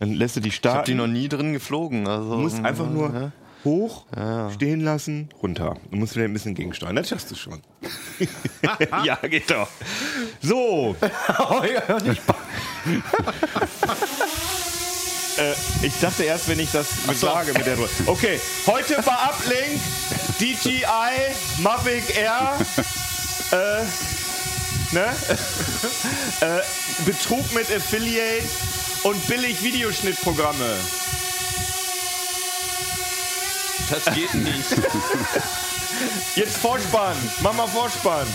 Dann lässt du die Ich habe starten. die noch nie drin geflogen. Also, Du musst einfach nur Ja. hoch, Ja. stehen lassen, runter. Du musst wieder ein bisschen gegensteuern. Das schaffst du schon. ja, geht doch. So. äh, ich dachte erst, wenn ich das mit sage mit der Drohne. Okay, heute bei Uplink DJI Mavic Air. Äh, ne? äh, Betrug mit Affiliate und billig Videoschnittprogramme. Das geht nicht. Jetzt Vorspann. Mach mal Vorspann.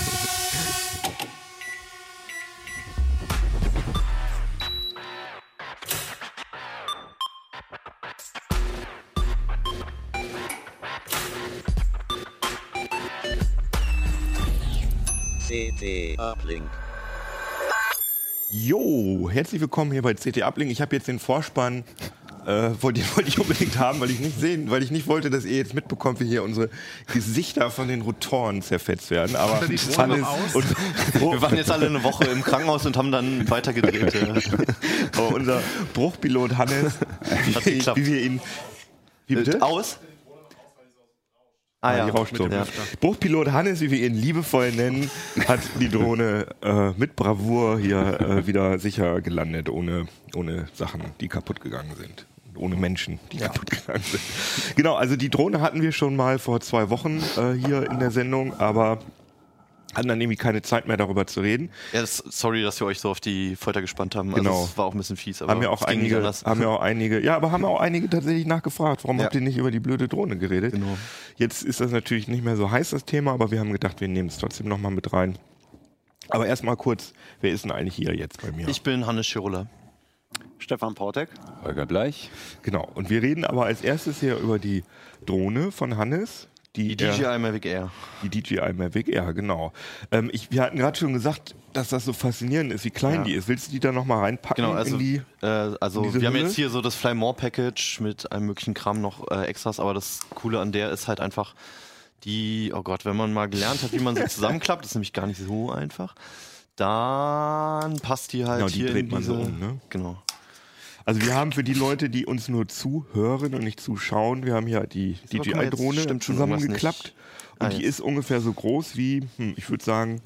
CT Uplink. Jo, herzlich willkommen hier bei CT Uplink. Ich habe jetzt den Vorspann. Äh, wollte, wollte ich unbedingt haben, weil ich nicht sehen, weil ich nicht wollte, dass ihr jetzt mitbekommt, wie hier unsere Gesichter von den Rotoren zerfetzt werden. Aber er die aus? und, Wir waren jetzt alle eine Woche im Krankenhaus und haben dann weitergedreht. Oh, unser Bruchpilot Hannes, Hat wie, wie wir ihn. Wie bitte? Aus? Ah die Rauchstrom. Ja. Bruchpilot Hannes, wie wir ihn liebevoll nennen, hat die Drohne äh, mit Bravour hier äh, wieder sicher gelandet, ohne, ohne Sachen, die kaputt gegangen sind. Ohne Menschen, die kaputt gegangen sind. Genau, also die Drohne hatten wir schon mal vor zwei Wochen äh, hier in der Sendung, aber hatten dann irgendwie keine Zeit mehr darüber zu reden. Ja, das, sorry, dass wir euch so auf die Folter gespannt haben. Genau. Also es war auch ein bisschen fies. Aber Haben ja auch einige, haben ja auch einige, ja, aber haben auch einige tatsächlich nachgefragt, warum Ja. habt ihr nicht über die blöde Drohne geredet? Genau. Jetzt ist das natürlich nicht mehr so heiß, das Thema, aber wir haben gedacht, wir nehmen es trotzdem nochmal mit rein. Aber erstmal kurz, wer ist denn eigentlich hier jetzt bei mir? Ich bin Hannes Schirulla. Stefan Portek. Holger Bleich. genau. Und wir reden aber als erstes hier über die Drohne von Hannes. Die, Die DJI Mavic Air. die DJI Mavic Air, genau. Ähm, ich, wir hatten gerade schon gesagt, dass das so faszinierend ist, wie klein Ja. die ist. Willst du die da nochmal reinpacken Genau, also, die... äh, also wir haben Hülle? jetzt hier so das Fly More Package mit allem möglichen Kram noch äh, Extras, aber das Coole an der ist halt einfach die, oh Gott, wenn man mal gelernt hat, wie man sie zusammenklappt, ist nämlich gar nicht so einfach, dann passt die halt Genau, die hier dreht in man diese, so um, ne? Genau. Also wir haben für die Leute, die uns nur zuhören und nicht zuschauen, wir haben hier die DJI-Drohne zusammengeklappt. nicht. Und Ah, die jetzt. ist ungefähr so groß wie, hm, ich würde sagen,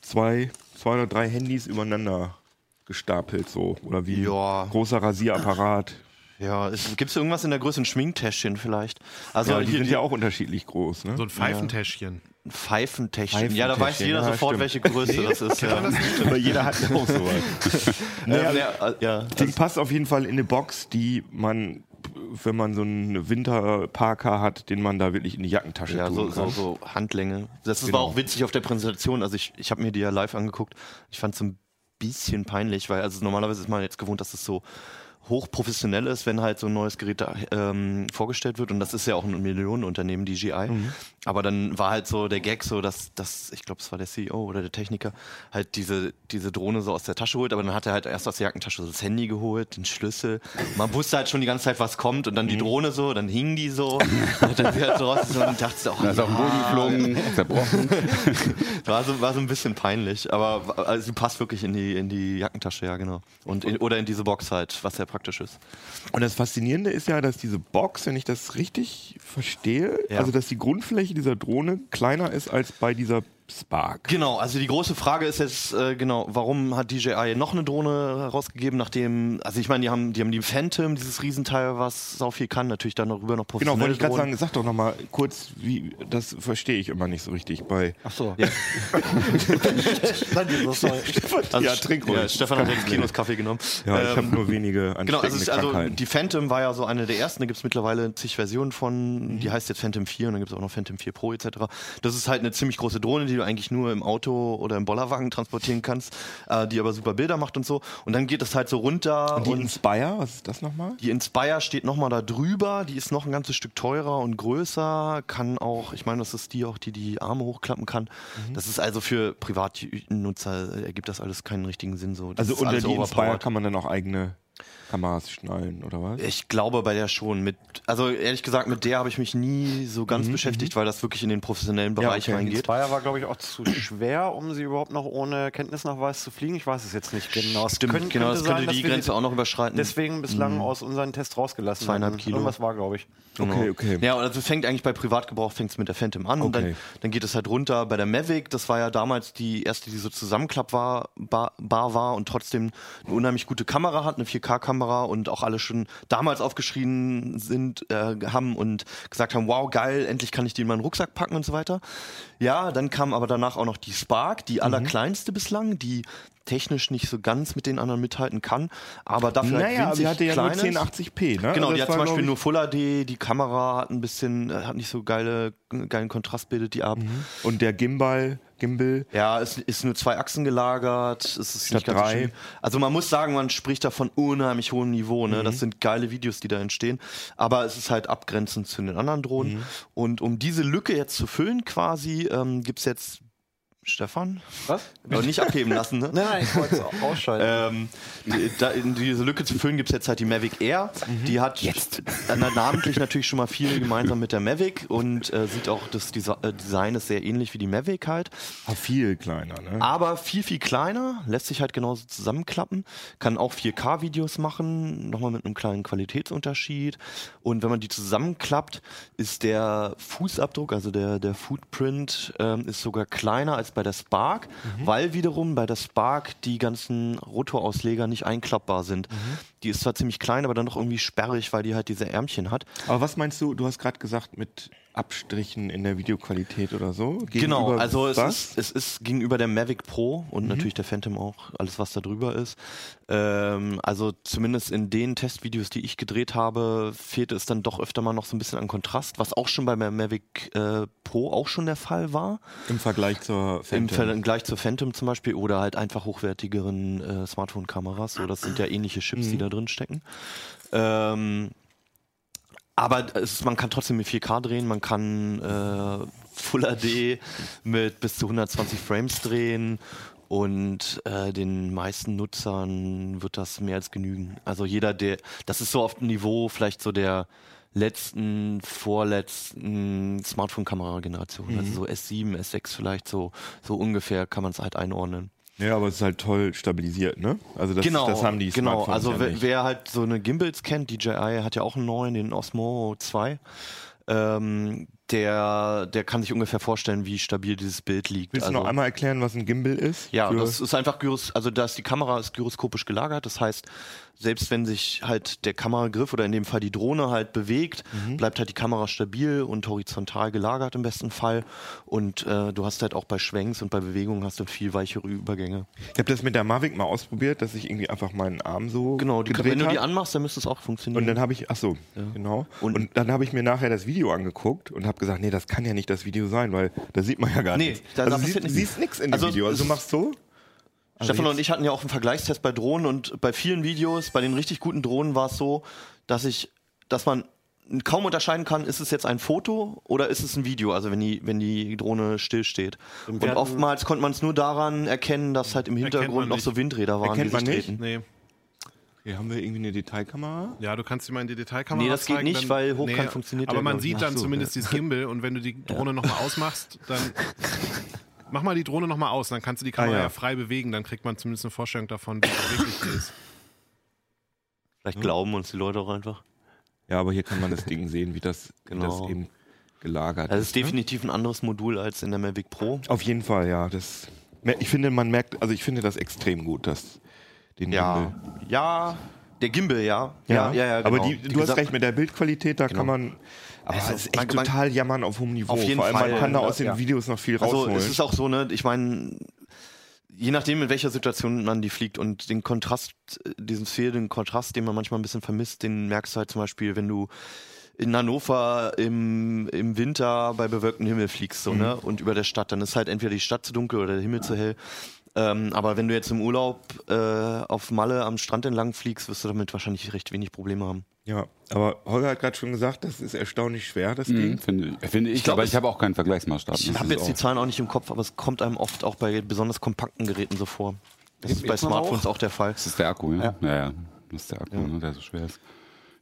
zwei, zwei oder drei Handys übereinander gestapelt so. Oder wie Ja. ein großer Rasierapparat. Ja, gibt es irgendwas in der Größe, ein Schminktäschchen vielleicht? Also Ja, die hier sind die ja auch unterschiedlich groß. Ne? So ein Pfeifentäschchen. Pfeifentäschchen. Ja, da weiß jeder ja, sofort, stimmt. welche Größe das ist. Ja. Aber jeder hat auch sowas. naja, Ähm, ja, ja, Die passt auf jeden Fall in eine Box, die man, wenn man so einen Winterparker hat, den man da wirklich in die Jackentasche Ja, tun so, kann. so, so Handlänge. Das Genau. war auch witzig auf der Präsentation. Also ich, ich habe mir die ja live angeguckt. Ich fand es so ein bisschen peinlich, weil also normalerweise ist man jetzt gewohnt, dass es so hochprofessionell ist, wenn halt so ein neues Gerät ähm, vorgestellt wird. Und das ist ja auch ein Millionenunternehmen, DJI. Mhm. Aber dann war halt so der Gag so, dass, dass ich glaube, es war der CEO oder der Techniker, halt diese, diese Drohne so aus der Tasche holt. Aber dann hat er halt erst aus der Jackentasche das Handy geholt, den Schlüssel. Man wusste halt schon die ganze Zeit, was kommt. Und dann Mhm. die Drohne so, dann hing die so. und dann halt so raus so und dachte so, oh, Da ist auf den Boden geflogen, zerbrochen. war so, war so ein bisschen peinlich, aber also, sie passt wirklich in die, in die Jackentasche, ja, genau. Und in, oder in diese Box halt, was sehr praktisch ist. Und das Faszinierende ist ja, dass diese Box, wenn ich das richtig verstehe, Ja. also dass die Grundfläche dieser Drohne kleiner ist als bei dieser Spark. Genau, also die große Frage ist jetzt, äh, genau, warum hat DJI noch eine Drohne herausgegeben, nachdem, also ich meine, die haben, die haben die Phantom, dieses Riesenteil, was sau viel kann, natürlich dann darüber noch Genau, professionelle wollte ich gerade sagen, sag doch nochmal kurz, wie, das verstehe ich immer nicht so richtig bei. Ach so. Ja. Also, ja, trink ruhig. Ja, Stefan hat jetzt Kinos Kaffee genommen. Ja, ich Ähm, habe nur wenige Genau, also, also die Phantom war ja so eine der ersten, da gibt es mittlerweile zig Versionen von, Mhm. die heißt jetzt Phantom 4 und dann gibt es auch noch Phantom 4 Pro etc. Das ist halt eine ziemlich große Drohne, die du eigentlich nur im Auto oder im Bollerwagen transportieren kannst, äh, die aber super Bilder macht und so. Und dann geht es halt so runter Und die und Inspire, was ist das nochmal? die Inspire steht nochmal da drüber, die ist noch ein ganzes Stück teurer und größer, kann auch, ich meine, das ist die auch, die die Arme hochklappen kann. Mhm. Das ist also für Privatnutzer, ergibt das alles keinen richtigen Sinn so. Das Also unter alles die Inspire kann man dann auch eigene Kameras schnallen oder was? Ich glaube bei der schon. Mit, also ehrlich gesagt, mit der habe ich mich nie so ganz beschäftigt, weil das wirklich in den professionellen Bereich okay. Die reingeht. Zweier war, glaube ich, auch zu schwer, um sie überhaupt noch ohne Kenntnisnachweis zu fliegen. Ich weiß es jetzt nicht genau. Es Stimmt, können- genau, das sein, könnte dass die Grenze auch noch überschreiten. Deswegen bislang aus unseren Tests rausgelassen. Zweieinhalb. Kilo. Irgendwas war, glaube ich. Okay, okay. Ja, also fängt eigentlich bei Privatgebrauch fängt es mit der Phantom an und dann, Okay. dann geht es halt runter bei der Mavic. Das war ja damals die erste, die so zusammenklapp war, bar, bar war und trotzdem eine unheimlich gute Kamera hat, eine 4K-Kamera und auch alle schon damals aufgeschrien sind, äh, haben und gesagt haben, wow, geil, endlich kann ich die in meinen Rucksack packen und so weiter. Ja, dann kam aber danach auch noch die Spark, die allerkleinste bislang, die technisch nicht so ganz mit den anderen mithalten kann, aber dafür halt Naja, winzig sie hatte ja klein nur ist. 1080p, ne? Genau, Also die hat zum Beispiel nur Full HD, die Kamera hat ein bisschen, äh, hat nicht so geile, geilen Kontrast bildet die ab. ich- Und der Gimbal, Gimbal, Ja, es ist nur zwei Achsen gelagert, es ist Statt nicht ganz drei. schön. Also man muss sagen, man spricht da von unheimlich hohem Niveau, ne? Mhm. Das sind geile Videos, die da entstehen, aber es ist halt abgrenzend zu den anderen Drohnen. Mhm. Und um diese Lücke jetzt zu füllen quasi, ähm, gibt's jetzt Stefan? Was? Aber nicht abheben lassen, ne? Nein, nein, ich wollte es ausschalten. Ähm, da, in diese Lücke zu füllen gibt es jetzt halt die Mavic Air. Die hat jetzt namentlich natürlich schon mal viel gemeinsam mit der Mavic und äh, sieht auch, das Desi äh, Design ist sehr ähnlich wie die Mavic halt. ah, viel kleiner, ne? Aber viel, viel kleiner, lässt sich halt genauso zusammenklappen, kann auch 4K-Videos machen, nochmal mit einem kleinen Qualitätsunterschied. Und wenn man die zusammenklappt, ist der Fußabdruck, also der, der Footprint, ähm, ist sogar kleiner als bei der Spark, weil wiederum bei der Spark die ganzen Rotorausleger nicht einklappbar sind. Die ist zwar ziemlich klein, aber dann doch irgendwie sperrig, weil die halt diese Ärmchen hat. Aber was meinst du, du hast gerade gesagt, mit Abstrichen in der Videoqualität oder so? Genau, also es ist, es ist gegenüber der Mavic Pro Mhm. und natürlich der Phantom auch, alles was da drüber ist. Ähm, also zumindest in den Testvideos, die ich gedreht habe, fehlte es dann doch öfter mal noch so ein bisschen an Kontrast, was auch schon bei der Mavic äh, Pro auch schon der Fall war. Im Vergleich zur Im Phantom. Vergleich zur Phantom zum Beispiel oder halt einfach hochwertigeren äh, Smartphone-Kameras. So, das sind ja ähnliche Chips, Mhm. die da drin stecken. Ähm, aber ist- man kann trotzdem mit 4K drehen, man kann äh, Full HD mit bis zu 120 Frames drehen und äh, den meisten Nutzern wird das mehr als genügen. Also jeder, der, das ist so auf dem Niveau vielleicht so der letzten, vorletzten Smartphone-Kamera-Generation. Also so S7, S6 vielleicht so, so ungefähr kann man es halt einordnen. Ja, aber es ist halt toll stabilisiert, ne? Also das, genau, das haben die genau. Also ja wer, wer halt so eine Gimbals kennt, DJI hat ja auch einen neuen, den Osmo 2. Ähm, der, der kann sich ungefähr vorstellen, wie stabil dieses Bild liegt. Willst also, du noch einmal erklären, was ein Gimbal ist? ja, das ist einfach gyros, also dass die Kamera ist gyroskopisch gelagert. Das heißt, selbst wenn sich halt der Kameragriff oder in dem Fall die Drohne halt bewegt, Mhm. bleibt halt die Kamera stabil und horizontal gelagert im besten Fall. Und äh, du hast halt auch bei Schwenks und bei Bewegungen hast du viel weichere Übergänge. ich habe das mit der Mavic mal ausprobiert, dass ich irgendwie einfach meinen Arm so Genau, die, gedreht wenn du die anmachst, dann müsste es auch funktionieren. Und dann habe ich, ach so, genau. Und- Und, dann habe ich mir nachher das Video angeguckt und habe gesagt, nee, das kann ja nicht das Video sein, weil da sieht man ja gar Nee, nichts. da- da also siehst, nichts. in dem Also Video. Also du machst so. Also Stefan und ich hatten ja auch einen Vergleichstest bei Drohnen und bei vielen Videos, bei den richtig guten Drohnen war es so, dass ich, dass man kaum unterscheiden kann, ist es jetzt ein Foto oder ist es ein Video, also wenn die, wenn die Drohne stillsteht. Und hatten- oftmals konnte man es nur daran erkennen, dass halt im Hintergrund noch so Windräder waren, Erkennt die man sich nicht? Nee. Hier haben wir irgendwie eine Detailkamera. Ja, du kannst dir mal in die Detailkamera Nee, das geht nicht, dann- weil hochkant funktioniert Aber ja, man sieht dann so, zumindest dieses Gimbal und wenn du die Drohne nochmal ausmachst, dann mach mal die Drohne nochmal aus, dann kannst du die Kamera Ah, ja. ja. frei bewegen, dann kriegt man zumindest eine Vorstellung davon, wie es wirklich ist. Vielleicht glauben uns die Leute auch einfach. Ja, aber hier kann man das Ding sehen, wie das, wie Genau. das eben gelagert Das ist. ist definitiv ein anderes Modul als in der Mavic Pro. Auf jeden Fall, ja. Das, ich finde, man merkt, also ich finde das extrem gut, dass den Ja, Gimbal. ja, der Gimbal, ja. Ja, ja, ja, Aber genau. die, Die du hast gesagt- recht, mit der Bildqualität, da kann man. Aber Also, es ist echt man- total jammern auf hohem Niveau. Auf jeden Vor allem, Fall, man kann da ja, aus den ja. Videos noch viel Also rausholen. es ist auch so, ne, ich meine, je nachdem, in welcher Situation man die fliegt und den Kontrast, diesen fehlenden Kontrast, den man manchmal ein bisschen vermisst, den merkst du halt zum Beispiel, wenn du in Hannover im, im Winter bei bewölktem Himmel fliegst so, ne? und über der Stadt, dann ist halt entweder die Stadt zu dunkel oder der Himmel zu hell. Ähm, aber wenn du jetzt im Urlaub äh, auf Malle am Strand entlang fliegst, wirst du damit wahrscheinlich recht wenig Probleme haben. Ja, aber Holger hat gerade schon gesagt, das ist erstaunlich schwer, das Mhm, Ding. finde, finde ich, glaub, aber ich habe auch keinen Vergleichsmaßstab. Ich habe jetzt die auch- Zahlen auch nicht im Kopf, aber es kommt einem oft auch bei besonders kompakten Geräten so vor. Das ist bei Smartphones auch der Fall. Das ist der Akku, ja? Ja, ja. Das ist der Akku, ne, der so schwer ist.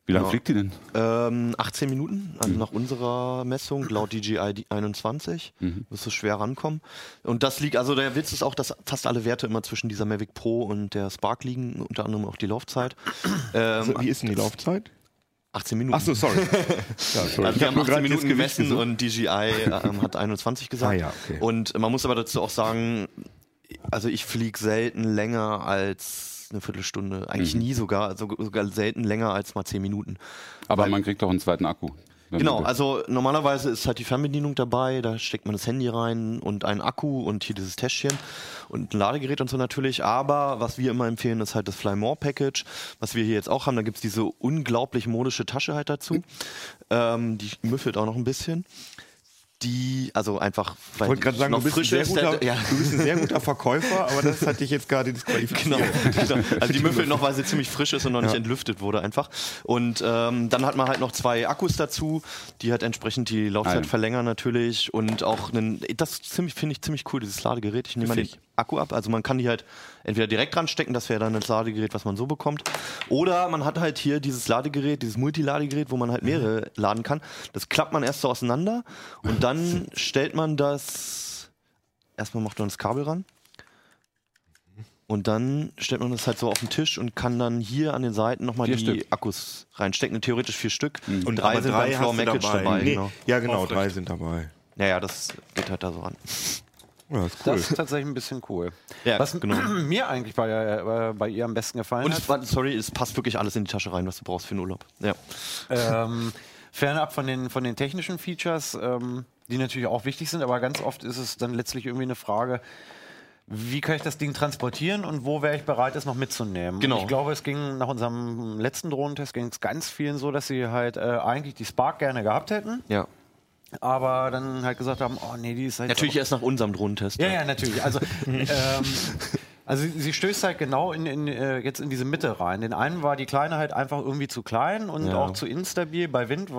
Wie lange Ja. fliegt die denn? Ähm, 18 Minuten, also nach unserer Messung, laut DJI 21, wirst du schwer rankommen. Und das liegt, also der Witz ist auch, dass fast alle Werte immer zwischen dieser Mavic Pro und der Spark liegen, unter anderem auch die Laufzeit. Ähm, Also, wie ist denn die Laufzeit? 18 Minuten. Ach so, sorry. ja, sorry. Also wir hab haben nur 18 gerade Minuten gemessen gesucht. und DJI ähm, hat 21 gesagt. Ah ja, okay. Und man muss aber dazu auch sagen, also ich fliege selten länger als eine Viertelstunde, eigentlich Mhm. nie sogar, also sogar selten länger als mal 10 Minuten. Aber man kriegt auch einen zweiten Akku. Genau, also normalerweise ist halt die Fernbedienung dabei, da steckt man das Handy rein und einen Akku und hier dieses Täschchen und ein Ladegerät und so natürlich, aber was wir immer empfehlen, ist halt das Fly More Package, was wir hier jetzt auch haben, da gibt's diese unglaublich modische Tasche halt dazu, ähm, die müffelt auch noch ein bisschen. Die, also einfach, weil Ich wollte gerade sagen, noch du bist, ein frisch sehr ist, guter, ja. du bist ein sehr guter Verkäufer, aber das hat dich jetzt gerade disqualifiziert. Genau, genau. Also die müffelt noch, weil sie ziemlich frisch ist und noch nicht entlüftet wurde einfach. Und ähm, dann hat man halt noch zwei Akkus dazu, die halt entsprechend die Laufzeit Ein. verlängern natürlich und auch einen, das finde ich ziemlich cool dieses Ladegerät. Ich nehme mal Pfiff. Akku ab, also man kann die halt entweder direkt dran stecken, das wäre dann das Ladegerät, was man so bekommt, oder man hat halt hier dieses Ladegerät, dieses Multiladegerät, wo man halt mehrere laden kann. Das klappt man erst so auseinander und dann stellt man das erstmal macht man das Kabel ran. Und dann stellt man das halt so auf den Tisch und kann dann hier an den Seiten nochmal die Stück. Akkus reinstecken. Theoretisch vier Stück. Und drei sind beim Floor du Mackage dabei. Nee, genau. Ja, genau, Aufrecht. drei sind dabei. Naja, das geht halt da so an. Ja, ist cool. Das ist tatsächlich ein bisschen cool. Ja, Was genau. mir eigentlich bei, äh, bei ihr am besten gefallen Und hat, es, war- sorry, es passt wirklich alles in die Tasche rein, was du brauchst für den Urlaub. Ja. ähm, fernab von den, von den technischen Features, ähm, die natürlich auch wichtig sind, aber ganz oft ist es dann letztlich irgendwie eine Frage, wie kann ich das Ding transportieren und wo wäre ich bereit, es noch mitzunehmen? Genau. Und ich glaube, es ging nach unserem letzten Drohnentest ging es ganz vielen so, dass sie halt äh, eigentlich die Spark gerne gehabt hätten, ja. Aber dann halt gesagt haben, oh nee, die ist halt Natürlich erst nach unserem Drohnentest. Ja, ja, natürlich. Also, ähm, also sie- sie stößt halt genau in, in, äh, jetzt in diese Mitte rein. Den einen war die Kleine halt einfach irgendwie zu klein und Ja. auch zu instabil bei Wind.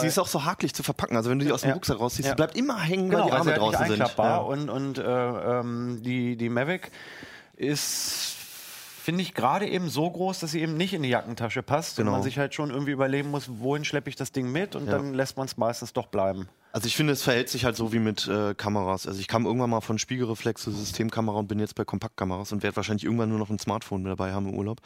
Sie ist auch so hakelig zu verpacken. Also wenn du die aus dem Ja. Rucksack rausziehst, Ja. die bleibt immer hängen, genau, weil die weil sie Arme halt draußen sind. Ja. und, und äh, ähm, die, die Mavic ist finde ich gerade eben so groß, dass sie eben nicht in die Jackentasche passt Genau. und man sich halt schon irgendwie überlegen muss, wohin schleppe ich das Ding mit und Ja. dann lässt man es meistens doch bleiben. Also ich finde, es verhält sich halt so wie mit äh, Kameras. Also ich kam irgendwann mal von Spiegelreflex zu Systemkamera und bin jetzt bei Kompaktkameras und werde wahrscheinlich irgendwann nur noch ein Smartphone mit dabei haben im Urlaub.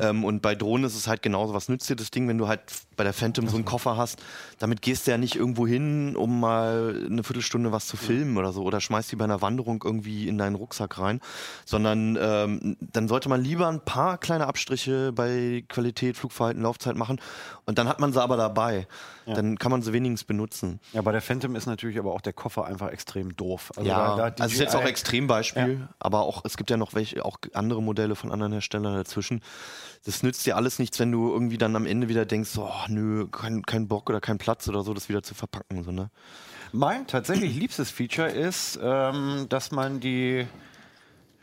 Ähm, und bei Drohnen ist es halt genauso. Was nützt dir das Ding, wenn du halt bei der Phantom so einen Koffer hast? Damit gehst du ja nicht irgendwo hin, um mal eine Viertelstunde was zu filmen oder so. Oder schmeißt die bei einer Wanderung irgendwie in deinen Rucksack rein. Sondern ähm, dann sollte man lieber ein paar kleine Abstriche bei Qualität, Flugverhalten, Laufzeit machen. Und dann hat man sie aber dabei. Dann kann man sie wenigstens benutzen. Ja, bei der Phantom ist natürlich aber auch der Koffer einfach extrem doof. Also ja, da- da also ist jetzt auch Extrembeispiel, aber auch es gibt ja noch welche, auch andere Modelle von anderen Herstellern dazwischen. Das nützt dir alles nichts, wenn du irgendwie dann am Ende wieder denkst, oh, nö, kein, kein Bock oder kein Platz oder so, das wieder zu verpacken. So, ne? Mein tatsächlich liebstes Feature ist, ähm, dass man die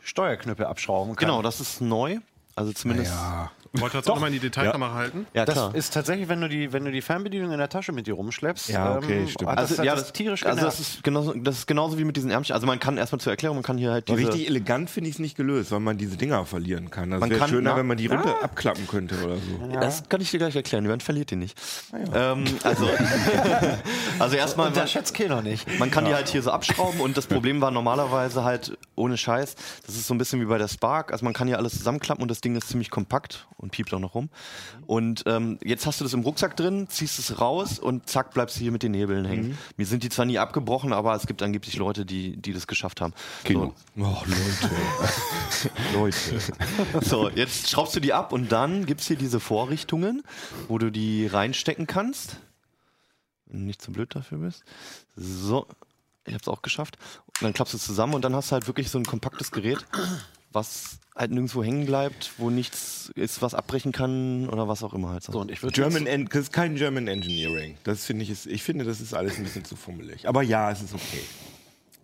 Steuerknüppel abschrauben kann. Genau, das ist neu. Also zumindest. Ja. Wollt ihr jetzt auch nochmal in die Detailkamera halten? Ja, Das klar. ist tatsächlich, wenn du die, wenn du die Fernbedienung in der Tasche mit dir rumschleppst, Ja, okay, ähm, stimmt. das, also, hat ja, das das, tierisch also genervt. das ist genauso, das ist genauso wie mit diesen Ärmchen. Also man kann erstmal zur Erklärung, man kann hier halt diese, richtig elegant finde ich es nicht gelöst, weil man diese Dinger verlieren kann. Das wäre schöner, na- wenn man die runter abklappen könnte oder so. Das kann ich dir gleich erklären, man verliert die nicht. ähm, also, also erstmal, Und der schätzt keiner nicht. Man kann die halt hier so abschrauben und das Problem war normalerweise halt ohne Scheiß, das ist so ein bisschen wie bei der Spark, also man kann hier alles zusammenklappen und das Ding ist ziemlich kompakt und piept auch noch rum. Und ähm, jetzt hast du das im Rucksack drin, ziehst es raus und zack bleibst du hier mit den Hebeln hängen. Mir sind die zwar nie abgebrochen, aber es gibt angeblich Leute, die, die das geschafft haben. Kino. Oh, Leute. Leute. So, so, jetzt schraubst du die ab und dann gibt's hier diese Vorrichtungen, wo du die reinstecken kannst. Wenn du nicht zu blöd dafür bist. So, ich hab's auch geschafft. Und dann klappst du zusammen und dann hast du halt wirklich so ein kompaktes Gerät, was halt nirgendwo hängen bleibt, wo nichts ist, was abbrechen kann oder was auch immer halt. So, und ich würde German en das ist kein German Engineering. Das finde ich, ist, ich finde, das ist alles ein bisschen zu fummelig. Aber ja, es ist okay.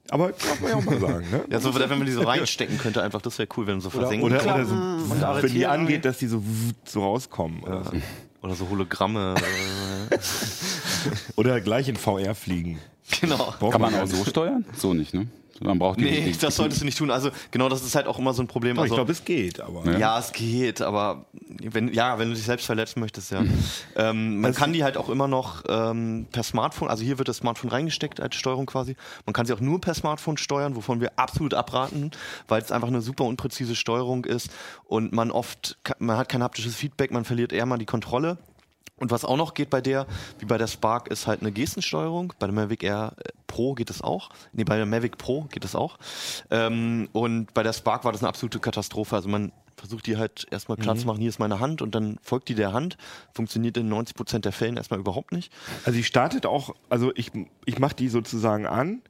Aber darf man ja auch mal sagen, ne? ja, so, wenn man die so reinstecken könnte, einfach, das wäre cool, wenn du so versenken Oder, oder so, Klappen und wenn die angeht, dass die so, so rauskommen. Oder, so. oder so Hologramme. oder gleich in VR fliegen. genau. Braucht Kann man ja auch so steuern? So nicht, ne? Man braucht die, Nee, die, das solltest du nicht tun. Also genau, das ist halt auch immer so ein Problem. Doch, Also, ich glaube, es geht, aber. Ja. ja, es geht, aber wenn, ja, wenn du dich selbst verletzen möchtest, ja. ähm, man kann die halt auch immer noch ähm, per Smartphone, also hier wird das Smartphone reingesteckt als Steuerung quasi. Man kann sie auch nur per Smartphone steuern, wovon wir absolut abraten, weil es einfach eine super unpräzise Steuerung ist und man oft, man hat kein haptisches Feedback, man verliert eher mal die Kontrolle. Und was auch noch geht bei der, wie bei der Spark, ist halt eine Gestensteuerung. Bei der Mavic Air äh, Pro geht es auch. Nee, bei der Mavic Pro geht es auch. Ähm, und bei der Spark war das eine absolute Katastrophe. Also man versucht die halt erstmal klar zu machen, hier ist meine Hand und dann folgt die der Hand. Funktioniert in 90 Prozent der Fällen erstmal überhaupt nicht. Also die startet auch, also ich, ich mache die sozusagen an.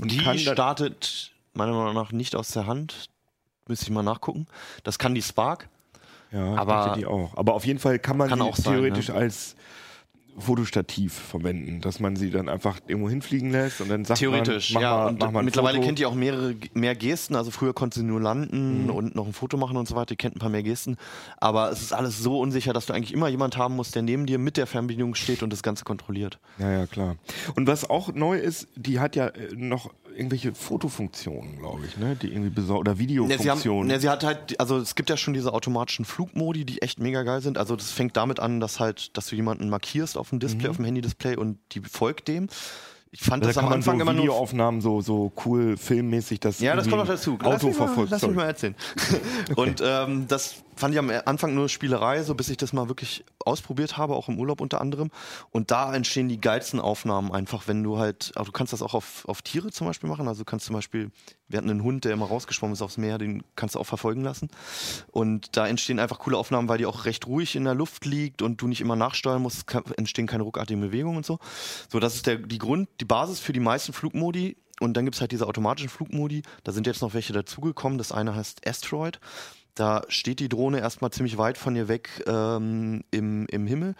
Und Die startet meiner Meinung nach nicht aus der Hand. Müsste ich mal nachgucken. Das kann die Spark. Ja, Aber- die auch. Aber auf jeden Fall kann man Kann sie auch sein, theoretisch ne? als Fotostativ verwenden, dass man sie dann einfach irgendwo hinfliegen lässt und dann sagt Theoretisch, man, mach ja. mal, und mach mal mittlerweile Foto. kennt ihr auch mehrere, mehr Gesten. Also früher konnte sie nur landen Mhm. und noch ein Foto machen und so weiter. Ihr kennt ein paar mehr Gesten. Aber es ist alles so unsicher, dass du eigentlich immer jemand haben musst, der neben dir mit der Fernbedienung steht und das Ganze kontrolliert. Ja, ja, klar. Und was auch neu ist, die hat ja äh, noch irgendwelche Fotofunktionen, glaube ich, ne? Die irgendwie besor oder haben, Videofunktionen. ja, sie hat halt, also es gibt ja schon diese automatischen Flugmodi, die echt mega geil sind. Also das fängt damit an, dass halt, dass du jemanden markierst auf dem Display, auf dem Handy-Display und die folgt dem. Ich fand Mhm. da das kann am Anfang so immer nur Videoaufnahmen so, so cool filmmäßig, dass Ja, das kommt noch dazu. ein Lass Auto mich mal, verfolgt. Lass mich mal erzählen. Und ähm, das fand ich am Anfang nur Spielerei, so bis ich das mal wirklich ausprobiert habe, auch im Urlaub unter anderem. Und da entstehen die geilsten Aufnahmen einfach, wenn du halt, du kannst das auch auf, auf Tiere zum Beispiel machen. Also du kannst zum Beispiel, wir hatten einen Hund, der immer rausgeschwommen ist aufs Meer, den kannst du auch verfolgen lassen. Und da entstehen einfach coole Aufnahmen, weil die auch recht ruhig in der Luft liegt und du nicht immer nachsteuern musst, es kann, entstehen keine ruckartigen Bewegungen und so. So, das ist der, die Grund, die Basis für die meisten Flugmodi. Und dann gibt's halt diese automatischen Flugmodi. Da sind jetzt noch welche dazugekommen. Das eine heißt Asteroid. Da steht die Drohne erstmal ziemlich weit von dir weg ähm, im, im Himmel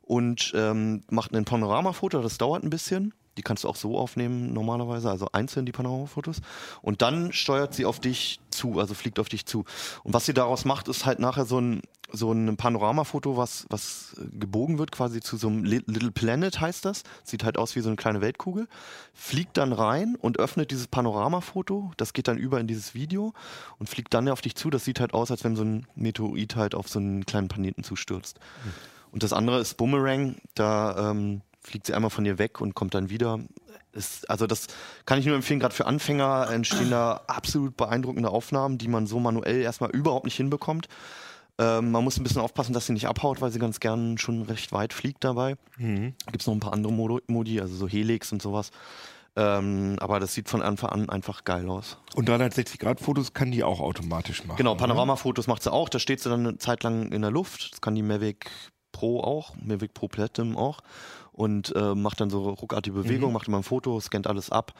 und ähm, macht ein Panoramafoto. Das dauert ein bisschen. Die kannst du auch so aufnehmen normalerweise, also einzeln die Panoramafotos. Und dann steuert sie auf dich zu, also fliegt auf dich zu. Und was sie daraus macht, ist halt nachher so ein, so ein Panoramafoto, was, was gebogen wird, quasi zu so einem Li- Little Planet heißt das. Sieht halt aus wie so eine kleine Weltkugel. Fliegt dann rein und öffnet dieses Panoramafoto. Das geht dann über in dieses Video und fliegt dann auf dich zu. Das sieht halt aus, als wenn so ein Meteorit halt auf so einen kleinen Planeten zustürzt. Und das andere ist Boomerang. Da ähm, fliegt sie einmal von dir weg und kommt dann wieder. Ist, also das kann ich nur empfehlen, gerade für Anfänger entstehen da absolut beeindruckende Aufnahmen, die man so manuell erstmal überhaupt nicht hinbekommt. Ähm, man muss ein bisschen aufpassen, dass sie nicht abhaut, weil sie ganz gern schon recht weit fliegt dabei. Mhm. Gibt es noch ein paar andere Modo Modi, also so Helix und sowas. Ähm, aber das sieht von Anfang an einfach geil aus. Und 360-Grad-Fotos kann die auch automatisch machen. Genau? Panoramafotos macht sie auch. Da steht sie dann eine Zeit lang in der Luft. Das kann die Mavic Pro auch, Mavic Pro Platinum auch. Und äh, macht dann so ruckartige Mhm. Bewegung, macht immer ein Foto, scannt alles ab.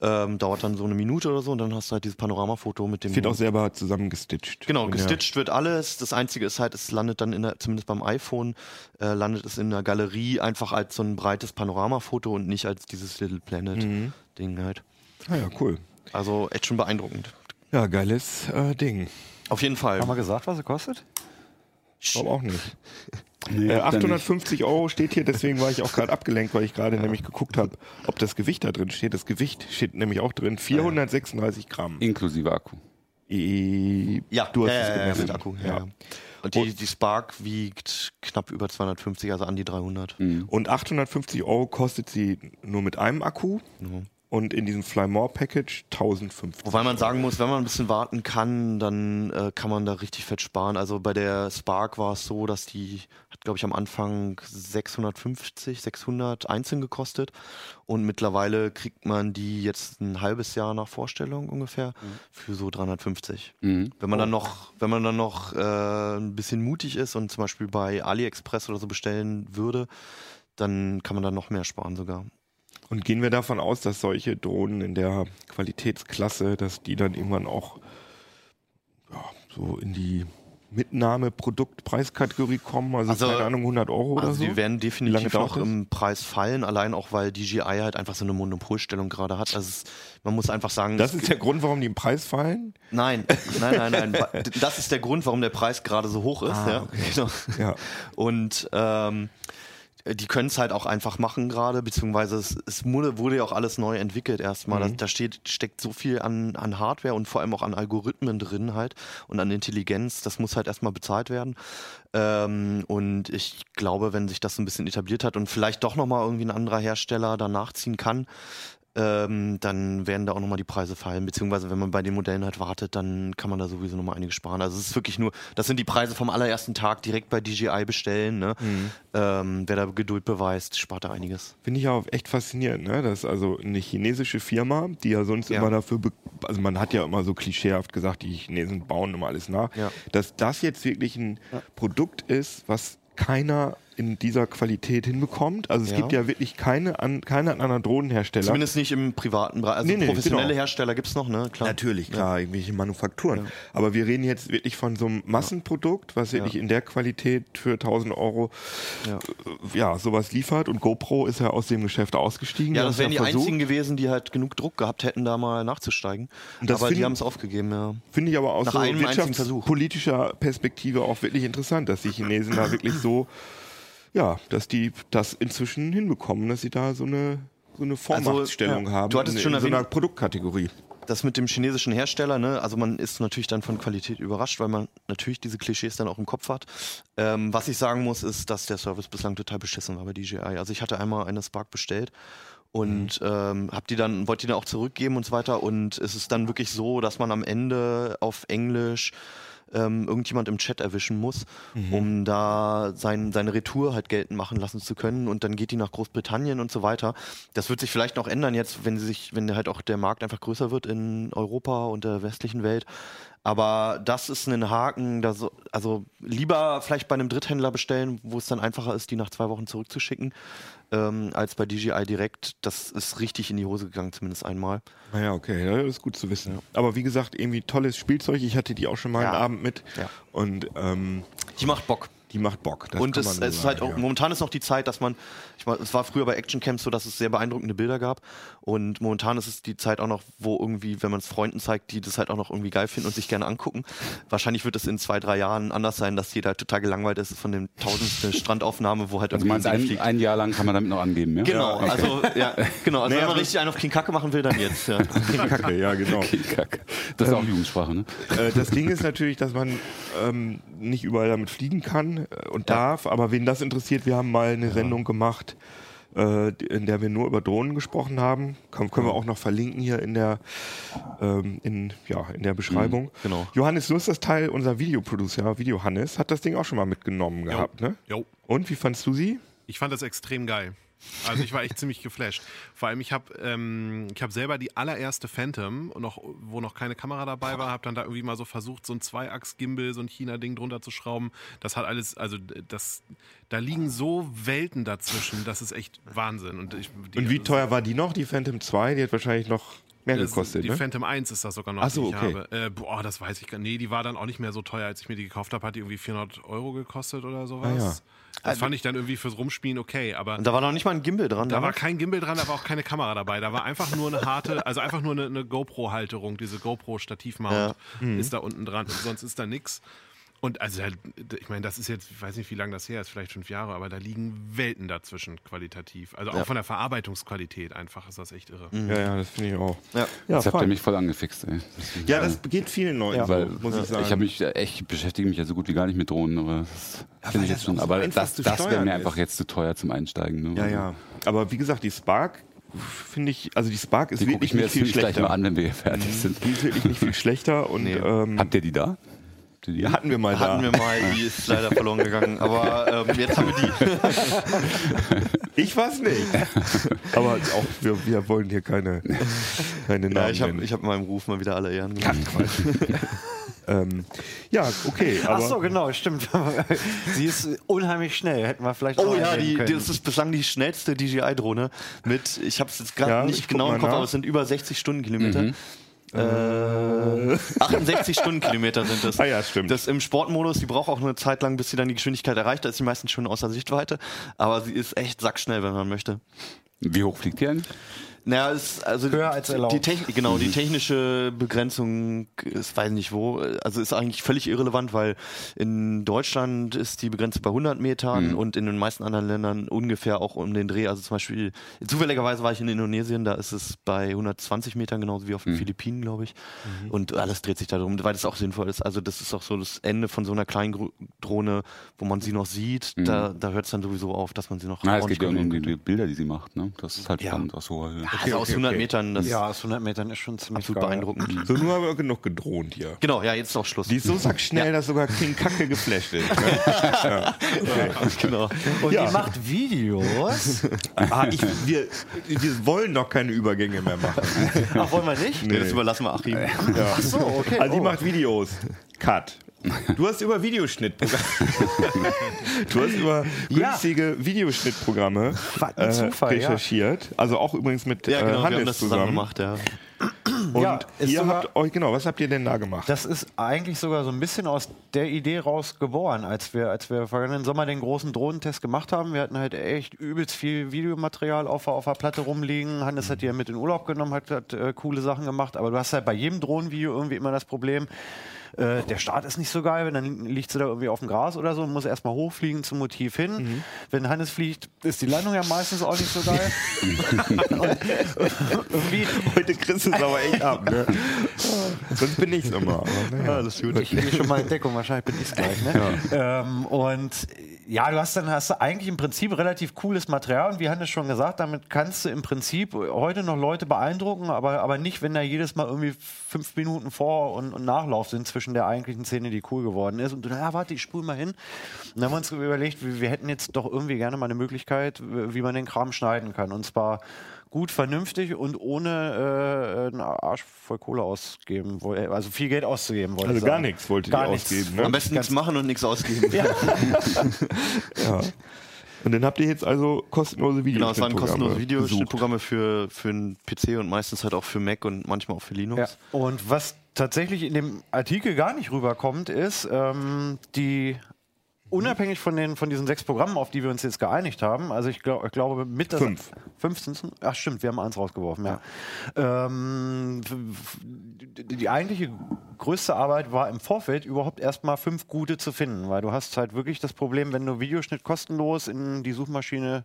Ähm, dauert dann so eine Minute oder so und dann hast du halt dieses Panoramafoto mit dem. Wird auch selber zusammengestitcht. Genau, gestitcht wird alles. Das Einzige ist halt, es landet dann in der, zumindest beim iPhone, äh, landet es in der Galerie einfach als so ein breites Panoramafoto und nicht als dieses Little Planet-Ding halt. Der, ah ja, cool. Also echt schon beeindruckend. Ja, geiles äh, Ding. Auf jeden Fall. Haben wir gesagt, was er kostet? Ich glaube auch nicht. Nee, Äh, habt ihr nicht. 850 Euro steht hier, deswegen war ich auch gerade abgelenkt, weil ich gerade nämlich geguckt habe, ob das Gewicht da drin steht. Das Gewicht steht nämlich auch drin, 436 Gramm. Inklusive Akku. I- Ja, du hast ja, es ja, ja, gemessen. mit Akku. Ja. Ja. ja. Und die, die Spark wiegt knapp über 250, also an die 300. Und 850 Euro kostet sie nur mit einem Akku und in diesem Fly More Package 1050. Wobei man sagen muss, wenn man ein bisschen warten kann, dann äh, kann man da richtig fett sparen. Also bei der Spark war es so, dass die hat, glaube ich, am Anfang 650, 600 einzeln gekostet. Und mittlerweile kriegt man die jetzt ein halbes Jahr nach Vorstellung ungefähr für so 350. Mhm. Wenn man dann noch, wenn man dann noch äh, ein bisschen mutig ist und zum Beispiel bei AliExpress oder so bestellen würde, dann kann man dann noch mehr sparen sogar. Und gehen wir davon aus, dass solche Drohnen in der Qualitätsklasse, dass die dann irgendwann auch ja, so in die Mitnahme-Produktpreiskategorie kommen, also, Also- keine Ahnung, 100 Euro oder Also so? die werden definitiv auch das? im Preis fallen, allein auch weil DJI halt einfach so eine Monopolstellung gerade hat. Also es, man muss einfach sagen, Das ist der Grund, warum die im Preis fallen? Nein, nein, nein, nein. Das ist der Grund, warum der Preis gerade so hoch ist. Ah, ja. Genau. Ja. Und ähm, die können es halt auch einfach machen gerade, beziehungsweise es, es wurde, ja auch alles neu entwickelt erstmal. Da, da steht, steckt so viel an, an Hardware und vor allem auch an Algorithmen drin halt und an Intelligenz. Das muss halt erstmal bezahlt werden. Ähm, und ich glaube, wenn sich das ein bisschen etabliert hat und vielleicht doch nochmal irgendwie ein anderer Hersteller danach ziehen kann, ähm, dann werden da auch nochmal die Preise fallen. Beziehungsweise wenn man bei den Modellen halt wartet, dann kann man da sowieso nochmal einiges sparen. Also es ist wirklich nur, das sind die Preise vom allerersten Tag direkt bei DJI bestellen. Ne? Ähm, wer da Geduld beweist, spart da einiges. Finde ich auch echt faszinierend, ne? Das ist also eine chinesische Firma, die ja sonst Ja. immer dafür, also man hat ja immer so klischeehaft gesagt, die Chinesen bauen immer alles nach, Ja. dass das jetzt wirklich ein Produkt ist, was keiner in dieser Qualität hinbekommt. Also es Ja. gibt ja wirklich keine, an, keine anderen Drohnenhersteller. Zumindest nicht im privaten Bereich. Also Nee, nee, professionelle genau. Hersteller gibt es noch, ne? Klar. Natürlich, klar, irgendwelche Manufakturen. Aber wir reden jetzt wirklich von so einem Massenprodukt, was wirklich in der Qualität für 1000 Euro Ja. äh, ja, sowas liefert. Und GoPro ist ja aus dem Geschäft ausgestiegen. Ja, das wären die versucht. einzigen gewesen, die halt genug Druck gehabt hätten, da mal nachzusteigen. Und Aber die haben es aufgegeben, ja. Finde ich aber aus Nach so wirtschaftspolitischer Perspektive auch wirklich interessant, dass die Chinesen da wirklich so, ja, dass die das inzwischen hinbekommen, dass sie da so eine, so eine Vormachtstellung ja. haben Du hattest in, schon in so einer Produktkategorie. Das mit dem chinesischen Hersteller, ne, also man ist natürlich dann von Qualität überrascht, weil man natürlich diese Klischees dann auch im Kopf hat. Ähm, was ich sagen muss, ist, dass der Service bislang total beschissen war bei DJI. Also ich hatte einmal eine Spark bestellt und ähm, hab die dann, wollte die dann auch zurückgeben und so weiter. Und es ist dann wirklich so, dass man am Ende auf Englisch ähm, irgendjemand im Chat erwischen muss, um da sein, seine Retour halt geltend machen lassen zu können. Und dann geht die nach Großbritannien und so weiter. Das wird sich vielleicht noch ändern jetzt, wenn sie sich, wenn halt auch der Markt einfach größer wird in Europa und der westlichen Welt. Aber das ist ein Haken, so, also lieber vielleicht bei einem Dritthändler bestellen, wo es dann einfacher ist, die nach zwei Wochen zurückzuschicken, ähm, als bei DJI direkt. Das ist richtig in die Hose gegangen, zumindest einmal. Naja, okay, ja, das ist gut zu wissen. Aber wie gesagt, irgendwie tolles Spielzeug. Ich hatte die auch schon mal Ja. einen Abend mit. Ja. Und ähm, Die macht Bock. die macht Bock. Das und kann es, man so es ist halt auch, ja. momentan ist noch die Zeit, dass man, ich meine, es war früher bei Actioncamps so, dass es sehr beeindruckende Bilder gab. Und momentan ist es die Zeit auch noch, wo irgendwie, wenn man es Freunden zeigt, die das halt auch noch irgendwie geil finden und sich gerne angucken. Wahrscheinlich wird es in zwei, drei Jahren anders sein, dass jeder total gelangweilt ist von dem tausendste Strandaufnahme, wo halt Also meinst, irgendwie ein, fliegt. ein Jahr lang kann man damit noch angeben, ja? Genau, Okay. also ja, genau. Also Nee, wenn man aber- richtig einen auf King Kacke machen will, dann jetzt. Ja. Kacke, ja, genau. Okay, Kack. Das ist auch Jugendsprache, ne? äh, das Ding ist natürlich, dass man ähm, nicht überall damit fliegen kann äh, und darf, aber wen das interessiert, wir haben mal eine Sendung gemacht, äh, in der wir nur über Drohnen gesprochen haben. Können, können wir auch noch verlinken hier in der, ähm, in, ja, in der Beschreibung. genau. Johannes das Teil, unser Videoproducer, Video Hannes, hat das Ding auch schon mal mitgenommen gehabt, ne? Jo. Und wie fandst du sie? Ich fand das extrem geil. Also ich war echt ziemlich geflasht. Vor allem ich habe ähm, ich habe selber die allererste Phantom noch wo noch keine Kamera dabei war, habe dann da irgendwie mal so versucht so ein Zweiachs-Gimbal, so ein China-Ding drunter zu schrauben. Das hat alles, also das, da liegen so Welten dazwischen. Das ist echt Wahnsinn. Und, ich, die, Und wie teuer war die noch, die Phantom 2? Die hat wahrscheinlich noch mehr gekostet, Die ne? Phantom 1 ist das sogar noch, Ach so, die ich okay. habe. Äh, boah, das weiß ich gar nicht. Nee, die war dann auch nicht mehr so teuer, als ich mir die gekauft habe. Hat die irgendwie 400 Euro gekostet oder sowas. Ah, ja. Das fand ich dann irgendwie fürs Rumspielen okay, aber Und da war noch nicht mal ein Gimbal dran. da war damals? kein Gimbal dran, da war auch keine Kamera dabei. Da war einfach nur eine harte, also einfach nur eine, eine GoPro-Halterung, diese GoPro-Stativmount ist da unten dran und sonst ist da nix. Und also, halt, ich meine, das ist jetzt, ich weiß nicht, wie lange das her ist, vielleicht fünf Jahre, aber da liegen Welten dazwischen qualitativ. Also auch Ja. von der Verarbeitungsqualität einfach ist das echt irre. Ja, ja, das finde ich auch. Ja. Ja, Das habt ihr mich voll angefixt, ey. Das ja, das geht vielen Leuten so, weil muss ich sagen. ich habe mich echt beschäftige mich ja so gut wie gar nicht mit Drohnen, aber das finde ich jetzt schon. auch so aber das, das wäre mir ist. einfach jetzt zu teuer zum Einsteigen. Ne? Ja, ja. Aber wie gesagt, die Spark finde ich, also die Spark ist Die wirklich ich mir nicht jetzt viel nämlich gleich schlechter. mal an, wenn wir hier fertig sind. Die ist wirklich nicht viel schlechter und Nee. ähm, Habt ihr die da? Ihr die? hatten wir mal Hatten da. wir mal, die ist leider verloren gegangen. Aber ähm, jetzt haben wir die. Ich weiß nicht. Aber auch wir, wir wollen hier keine, keine Namen Ja, ich habe hab meinem Ruf mal wieder alle Ehren gemacht. ähm, ja, okay. Ach so, genau, stimmt. Sie ist unheimlich schnell, hätten wir vielleicht Oh ja, die, können. das ist bislang die schnellste DJI-Drohne mit, ich habe es jetzt gerade Ja, ich nicht genau im Kopf, nach. aber es sind über 60 Stundenkilometer. Äh, 68 Stundenkilometer sind das. Ah ja, stimmt. Das im Sportmodus, die braucht auch eine Zeit lang, bis sie dann die Geschwindigkeit erreicht. Da ist sie meistens schon außer Sichtweite. Aber sie ist echt sackschnell, wenn man möchte. Wie hoch fliegt die eigentlich? Naja, es, also Höher als erlaubt. die Techn genau, die technische Begrenzung ist weiß nicht wo, also ist eigentlich völlig irrelevant, weil in Deutschland ist die Begrenzung bei 100 Metern und in den meisten anderen Ländern ungefähr auch um den Dreh. Also zum Beispiel, zufälligerweise war ich in Indonesien, da ist es bei 120 Metern genauso wie auf den Philippinen, glaube ich. Und alles dreht sich darum, weil das auch sinnvoll ist. Also das ist auch so das Ende von so einer kleinen Drohne, wo man sie noch sieht. Da, da hört es dann sowieso auf, dass man sie noch Na, es geht ja um die Bilder, die sie macht. Ne? Das ist halt Ja. spannend aus hoher Höhe. Also aus 100 Metern, das Ja, aus 100 Metern ist schon ziemlich absolut geil. beeindruckend. So, nur haben wir genug gedroht hier. Genau, ja, jetzt ist auch Schluss. Die ist so sackschnell, dass sogar King Kacke geflasht ist. Ne? genau. Und Ja. die macht Videos. Ah, ich, wir, wir wollen doch keine Übergänge mehr machen. Ach, wollen wir nicht? Nee, das überlassen wir Achim. Ach so, okay. Also die Oh. macht Videos. Cut. Du hast über Videoschnitt. du hast über Ja. günstige Videoschnittprogramme Was ein äh, Zufall, ja. recherchiert. Also auch übrigens mit Ja, genau, äh, wir haben Hannes das zusammen zusammen. gemacht, ja. Und Ja, ihr sogar- habt euch, genau, was habt ihr denn da gemacht? Das ist eigentlich sogar so ein bisschen aus der Idee raus geboren, als wir, als wir vergangenen Sommer den großen Drohnentest gemacht haben. Wir hatten halt echt übelst viel Videomaterial auf, der- auf der Platte rumliegen. Hannes hat die ja mit in Urlaub genommen, hat, hat äh, coole Sachen gemacht. Aber du hast halt bei jedem Drohnenvideo irgendwie immer das Problem, äh, der Start ist nicht so geil, wenn dann liegt sie da irgendwie auf dem Gras oder so und muss erstmal hochfliegen zum Motiv hin. Mhm. Wenn Hannes fliegt, ist die Landung ja meistens auch nicht so geil. irgendwie Heute kriegst du es aber echt ab, ne? Sonst bin ich's immer. Aber, naja. Alles gut. Ich gehe schon mal in Deckung, wahrscheinlich bin ich gleich. Ne? Ähm, und ja, du hast dann hast du eigentlich im Prinzip relativ cooles Material und wie Hannes schon gesagt, damit kannst du im Prinzip heute noch Leute beeindrucken, aber, aber nicht, wenn da jedes Mal irgendwie fünf Minuten Vor- und, und Nachlauf sind zwischen der eigentlichen Szene, die cool geworden ist. Und du, na warte, ich spule mal hin. Und dann haben wir uns überlegt, wir, wir hätten jetzt doch irgendwie gerne mal eine Möglichkeit, wie man den Kram schneiden kann. Und zwar gut, vernünftig und ohne äh, einen Arsch voll Kohle ausgeben, woll- also viel Geld auszugeben. wollte Also ich gar nichts wolltet Gar ihr nichts. ausgeben, ne? Am besten nichts machen und nichts ausgeben. Ja. Ja. Und dann habt ihr jetzt also kostenlose Genau, es waren Videoschnittprogramme kostenlose. Videoschnittprogramme für, für einen PC und meistens halt auch für Mac und manchmal auch für Linux. Ja. Und was tatsächlich in dem Artikel gar nicht rüberkommt, ist ähm, die unabhängig von den von diesen sechs Programmen, auf die wir uns jetzt geeinigt haben. Also ich, glaub, ich glaube mit das Fünf. Fünf sind's? Ach stimmt, wir haben eins rausgeworfen. Ja. Ähm, f- die die eigentliche größte Arbeit war im Vorfeld überhaupt erstmal fünf gute zu finden, weil du hast halt wirklich das Problem, wenn du Videoschnitt kostenlos in die Suchmaschine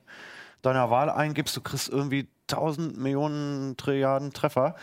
deiner Wahl eingibst, du kriegst irgendwie tausend Millionen Trilliarden Treffer.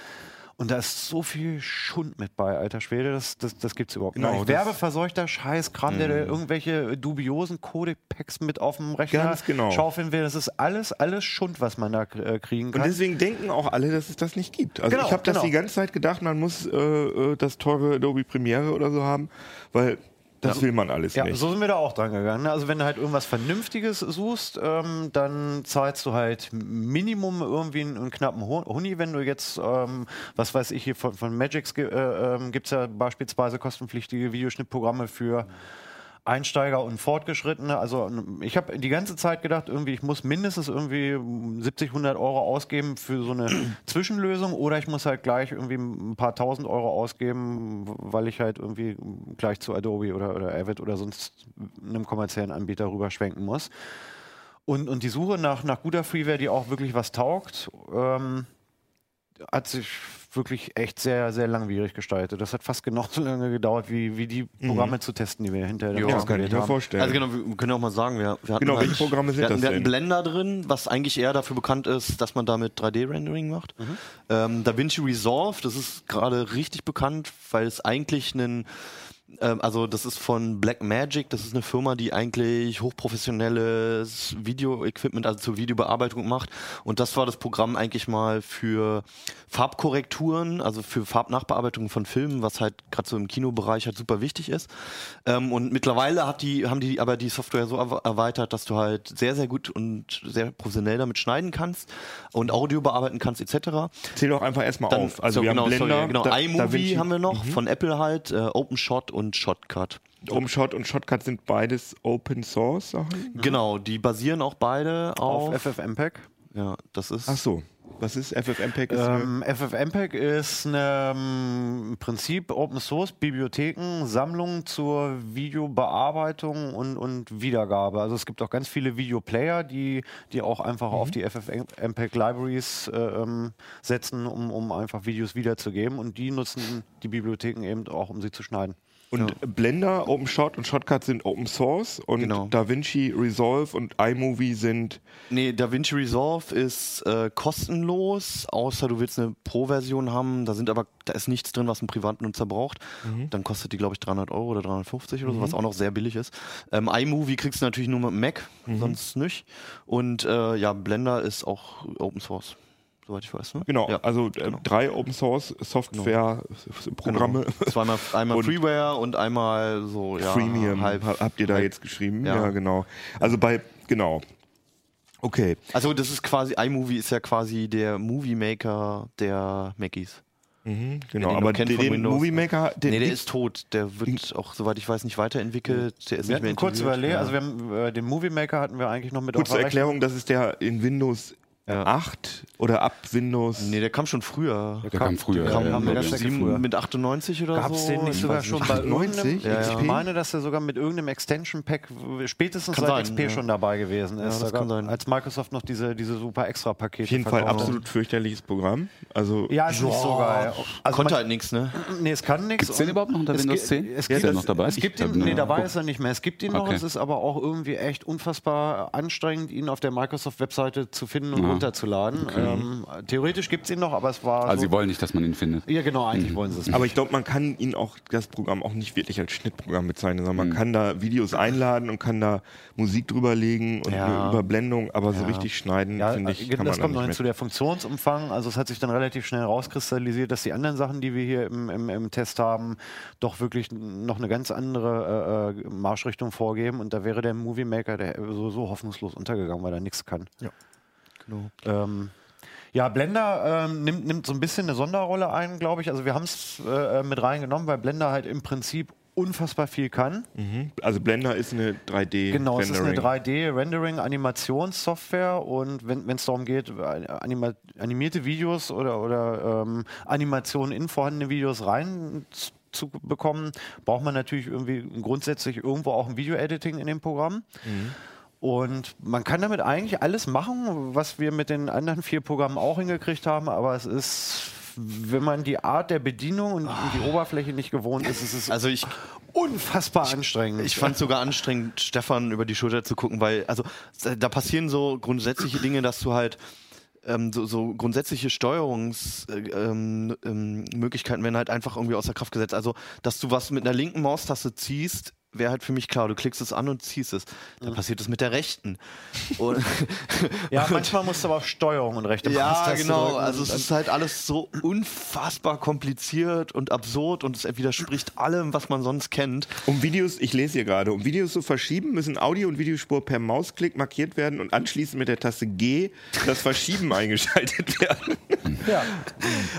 Und da ist so viel Schund mit bei, alter Schwede, das, das, das gibt's überhaupt Genau, nicht. Werbeverseuchter Scheißkram, der dir irgendwelche dubiosen Codepex mit auf dem Rechner genau. schaufeln will. Das ist alles, alles Schund, was man da äh, kriegen Und kann. deswegen denken auch alle, dass es das nicht gibt. Also Genau, ich habe das genau. die ganze Zeit gedacht, man muss äh, äh, das teure Adobe Premiere oder so haben, weil das will man alles Ja, nicht. so sind wir da auch dran gegangen. ne? Also wenn du halt irgendwas Vernünftiges suchst, ähm, dann zahlst du halt Minimum irgendwie einen, einen knappen Hu- Huni. Wenn du jetzt, ähm, was weiß ich, hier von, von Magix äh, ähm, gibt es ja beispielsweise kostenpflichtige Videoschnittprogramme für Einsteiger und Fortgeschrittene. Also ich habe die ganze Zeit gedacht, irgendwie ich muss mindestens irgendwie 70, 100 Euro ausgeben für so eine Zwischenlösung oder ich muss halt gleich irgendwie ein paar tausend Euro ausgeben, weil ich halt irgendwie gleich zu Adobe oder, oder Avid oder sonst einem kommerziellen Anbieter rüberschwenken muss. Und, und die Suche nach, nach guter Freeware, die auch wirklich was taugt, ähm, hat sich wirklich echt sehr, sehr langwierig gestaltet. Das hat fast genauso lange gedauert, wie, wie die Programme zu testen, die wir hinterher ja, kann ich mir vorstellen. Also genau, wir können auch mal sagen, wir, wir hatten Genau, halt, welche Programme sind wir hatten, das wir hatten? Blender drin, was eigentlich eher dafür bekannt ist, dass man damit 3D-Rendering macht. Mhm. Ähm, DaVinci Resolve, das ist gerade richtig bekannt, weil es eigentlich einen also das ist von Blackmagic, das ist eine Firma, die eigentlich hochprofessionelles Video-Equipment, also zur Videobearbeitung macht. Und das war das Programm eigentlich mal für Farbkorrekturen, also für Farbnachbearbeitung von Filmen, was halt gerade so im Kinobereich halt super wichtig ist. Ähm, und mittlerweile hat die, haben die aber die Software so erwe- erweitert, dass du halt sehr, sehr gut und sehr professionell damit schneiden kannst und Audio bearbeiten kannst etc. Zähl doch einfach erstmal Dann, auf. Also so, wir genau, haben Blender, sorry, genau. IMovie haben wir noch, von Apple halt, äh, OpenShot und Shotcut. OpenShot und Shotcut sind beides Open Source Sachen. Genau, die basieren auch beide auf. Auf FFmpeg. ja, das ist. Ach so. Was ist FFmpeg? Ist Ähm, FFmpeg ist eine, ähm, im Prinzip Open Source Bibliotheken, Sammlung zur Videobearbeitung und, und Wiedergabe. Also es gibt auch ganz viele Videoplayer, die, die auch einfach auf die FFmpeg Libraries äh, ähm, setzen, um, um einfach Videos wiederzugeben. Und die nutzen die Bibliotheken eben auch, um sie zu schneiden. Und Blender, OpenShot und Shotcut sind Open Source und Genau. DaVinci Resolve und iMovie sind Nee, DaVinci Resolve ist äh, kostenlos, außer du willst eine Pro-Version haben. Da sind aber, da ist nichts drin, was ein Privatnutzer braucht. Dann kostet die, glaube ich, 300 Euro oder 350 oder so, was auch noch sehr billig ist. Ähm, iMovie kriegst du natürlich nur mit dem Mac, sonst nicht. Und äh, ja, Blender ist auch Open Source, soweit ich weiß. Ne? genau, Ja, also äh, genau. drei Open Source Software Programme. Genau. Zweimal, einmal Und- Freeware und einmal so, ja, Freemium halb. ha- habt ihr da halb. jetzt geschrieben? Ja. Ja. genau. Also bei genau. Okay. Also das ist quasi, iMovie ist ja quasi der Movie Maker der Mackies. Mhm, genau, aber den, den. Movie Maker, den nee, der ist tot. Der wird auch, soweit ich weiß, nicht weiterentwickelt. Der ist Wir nicht mehr kurz überlegt, Ja. also wir haben äh, den Movie Maker hatten wir eigentlich noch mit kurze. Erklärung, das ist der in Windows Ja. 8 oder ab Windows. Nee, der kam schon früher. Der kam früher. kam- ja, haben wir ja, ganz ja. Sieben- Sieben, mit 98 oder Gab es so? den nicht Ich sogar schon bei 98? irgendeinem? Ja, ja. Ich meine, dass er sogar mit irgendeinem Extension Pack spätestens Kann seit sein, XP ja. schon dabei gewesen ist. Ja, das Da kann gab- sein. Als Microsoft noch diese, diese super extra Pakete Auf jeden Fall absolut fürchterliches Programm. Also Ja, ist nicht so geil. Also Konnte man- halt nichts, ne? Nee, es kann nichts. Gibt's den überhaupt noch unter es Windows gi- 10? Es Ist gibt der noch dabei? Es gibt ihn, nee, dabei ist er nicht mehr. Es gibt ihn noch, es ist aber auch irgendwie echt unfassbar anstrengend, ihn auf der Microsoft-Webseite zu finden und. Runterzuladen. Ähm, theoretisch gibt es ihn noch, aber es war. Also so, sie wollen nicht, dass man ihn findet. ja, genau, eigentlich wollen sie es. Aber ich glaube, man kann ihn auch, das Programm auch nicht wirklich als Schnittprogramm bezeichnen, sondern man kann da Videos einladen und kann da Musik drüberlegen und Ja. eine Überblendung, aber so richtig schneiden, Ja, finde ich, äh, kann das man kommt noch nicht hinzu, der Funktionsumfang. Also es hat sich dann relativ schnell rauskristallisiert, dass die anderen Sachen, die wir hier im, im, im Test haben, doch wirklich noch eine ganz andere äh, äh, Marschrichtung vorgeben. Und da wäre der Movie Maker der so, so hoffnungslos untergegangen, weil er nichts kann. Genau. Ähm, ja, Blender ähm, nimmt, nimmt so ein bisschen eine Sonderrolle ein, glaube ich. Also wir haben es äh, mit reingenommen, weil Blender halt im Prinzip unfassbar viel kann. Mhm. Also Blender ist eine 3D Genau, es ist eine Rendering. 3D-Rendering-Animationssoftware und wenn es darum geht, äh, anima animierte Videos oder, oder ähm, Animationen in vorhandene Videos rein zu bekommen, braucht man natürlich irgendwie grundsätzlich irgendwo auch ein Video-Editing in dem Programm. Und man kann damit eigentlich alles machen, was wir mit den anderen vier Programmen auch hingekriegt haben, aber es ist, wenn man die Art der Bedienung und die Oberfläche nicht gewohnt ist, ist es Also ich, unfassbar anstrengend. ich fand sogar anstrengend, Stefan über die Schulter zu gucken, weil, also da passieren so grundsätzliche Dinge, dass du halt ähm, so, so grundsätzliche Steuerungsmöglichkeiten ähm, ähm, Möglichkeiten werden halt einfach irgendwie außer Kraft gesetzt. Also, dass du was mit einer linken Maustaste ziehst, wäre halt für mich klar. Du klickst es an und ziehst es. Dann passiert es mit der rechten. Und Ja, manchmal musst du aber auf Steuerung und rechte Ja, genau. Also es ist halt alles so unfassbar kompliziert und absurd und es widerspricht allem, was man sonst kennt. Um Videos, ich lese hier gerade, um Videos zu verschieben, müssen Audio- und Videospur per Mausklick markiert werden und anschließend mit der Taste G das Verschieben eingeschaltet werden. ja.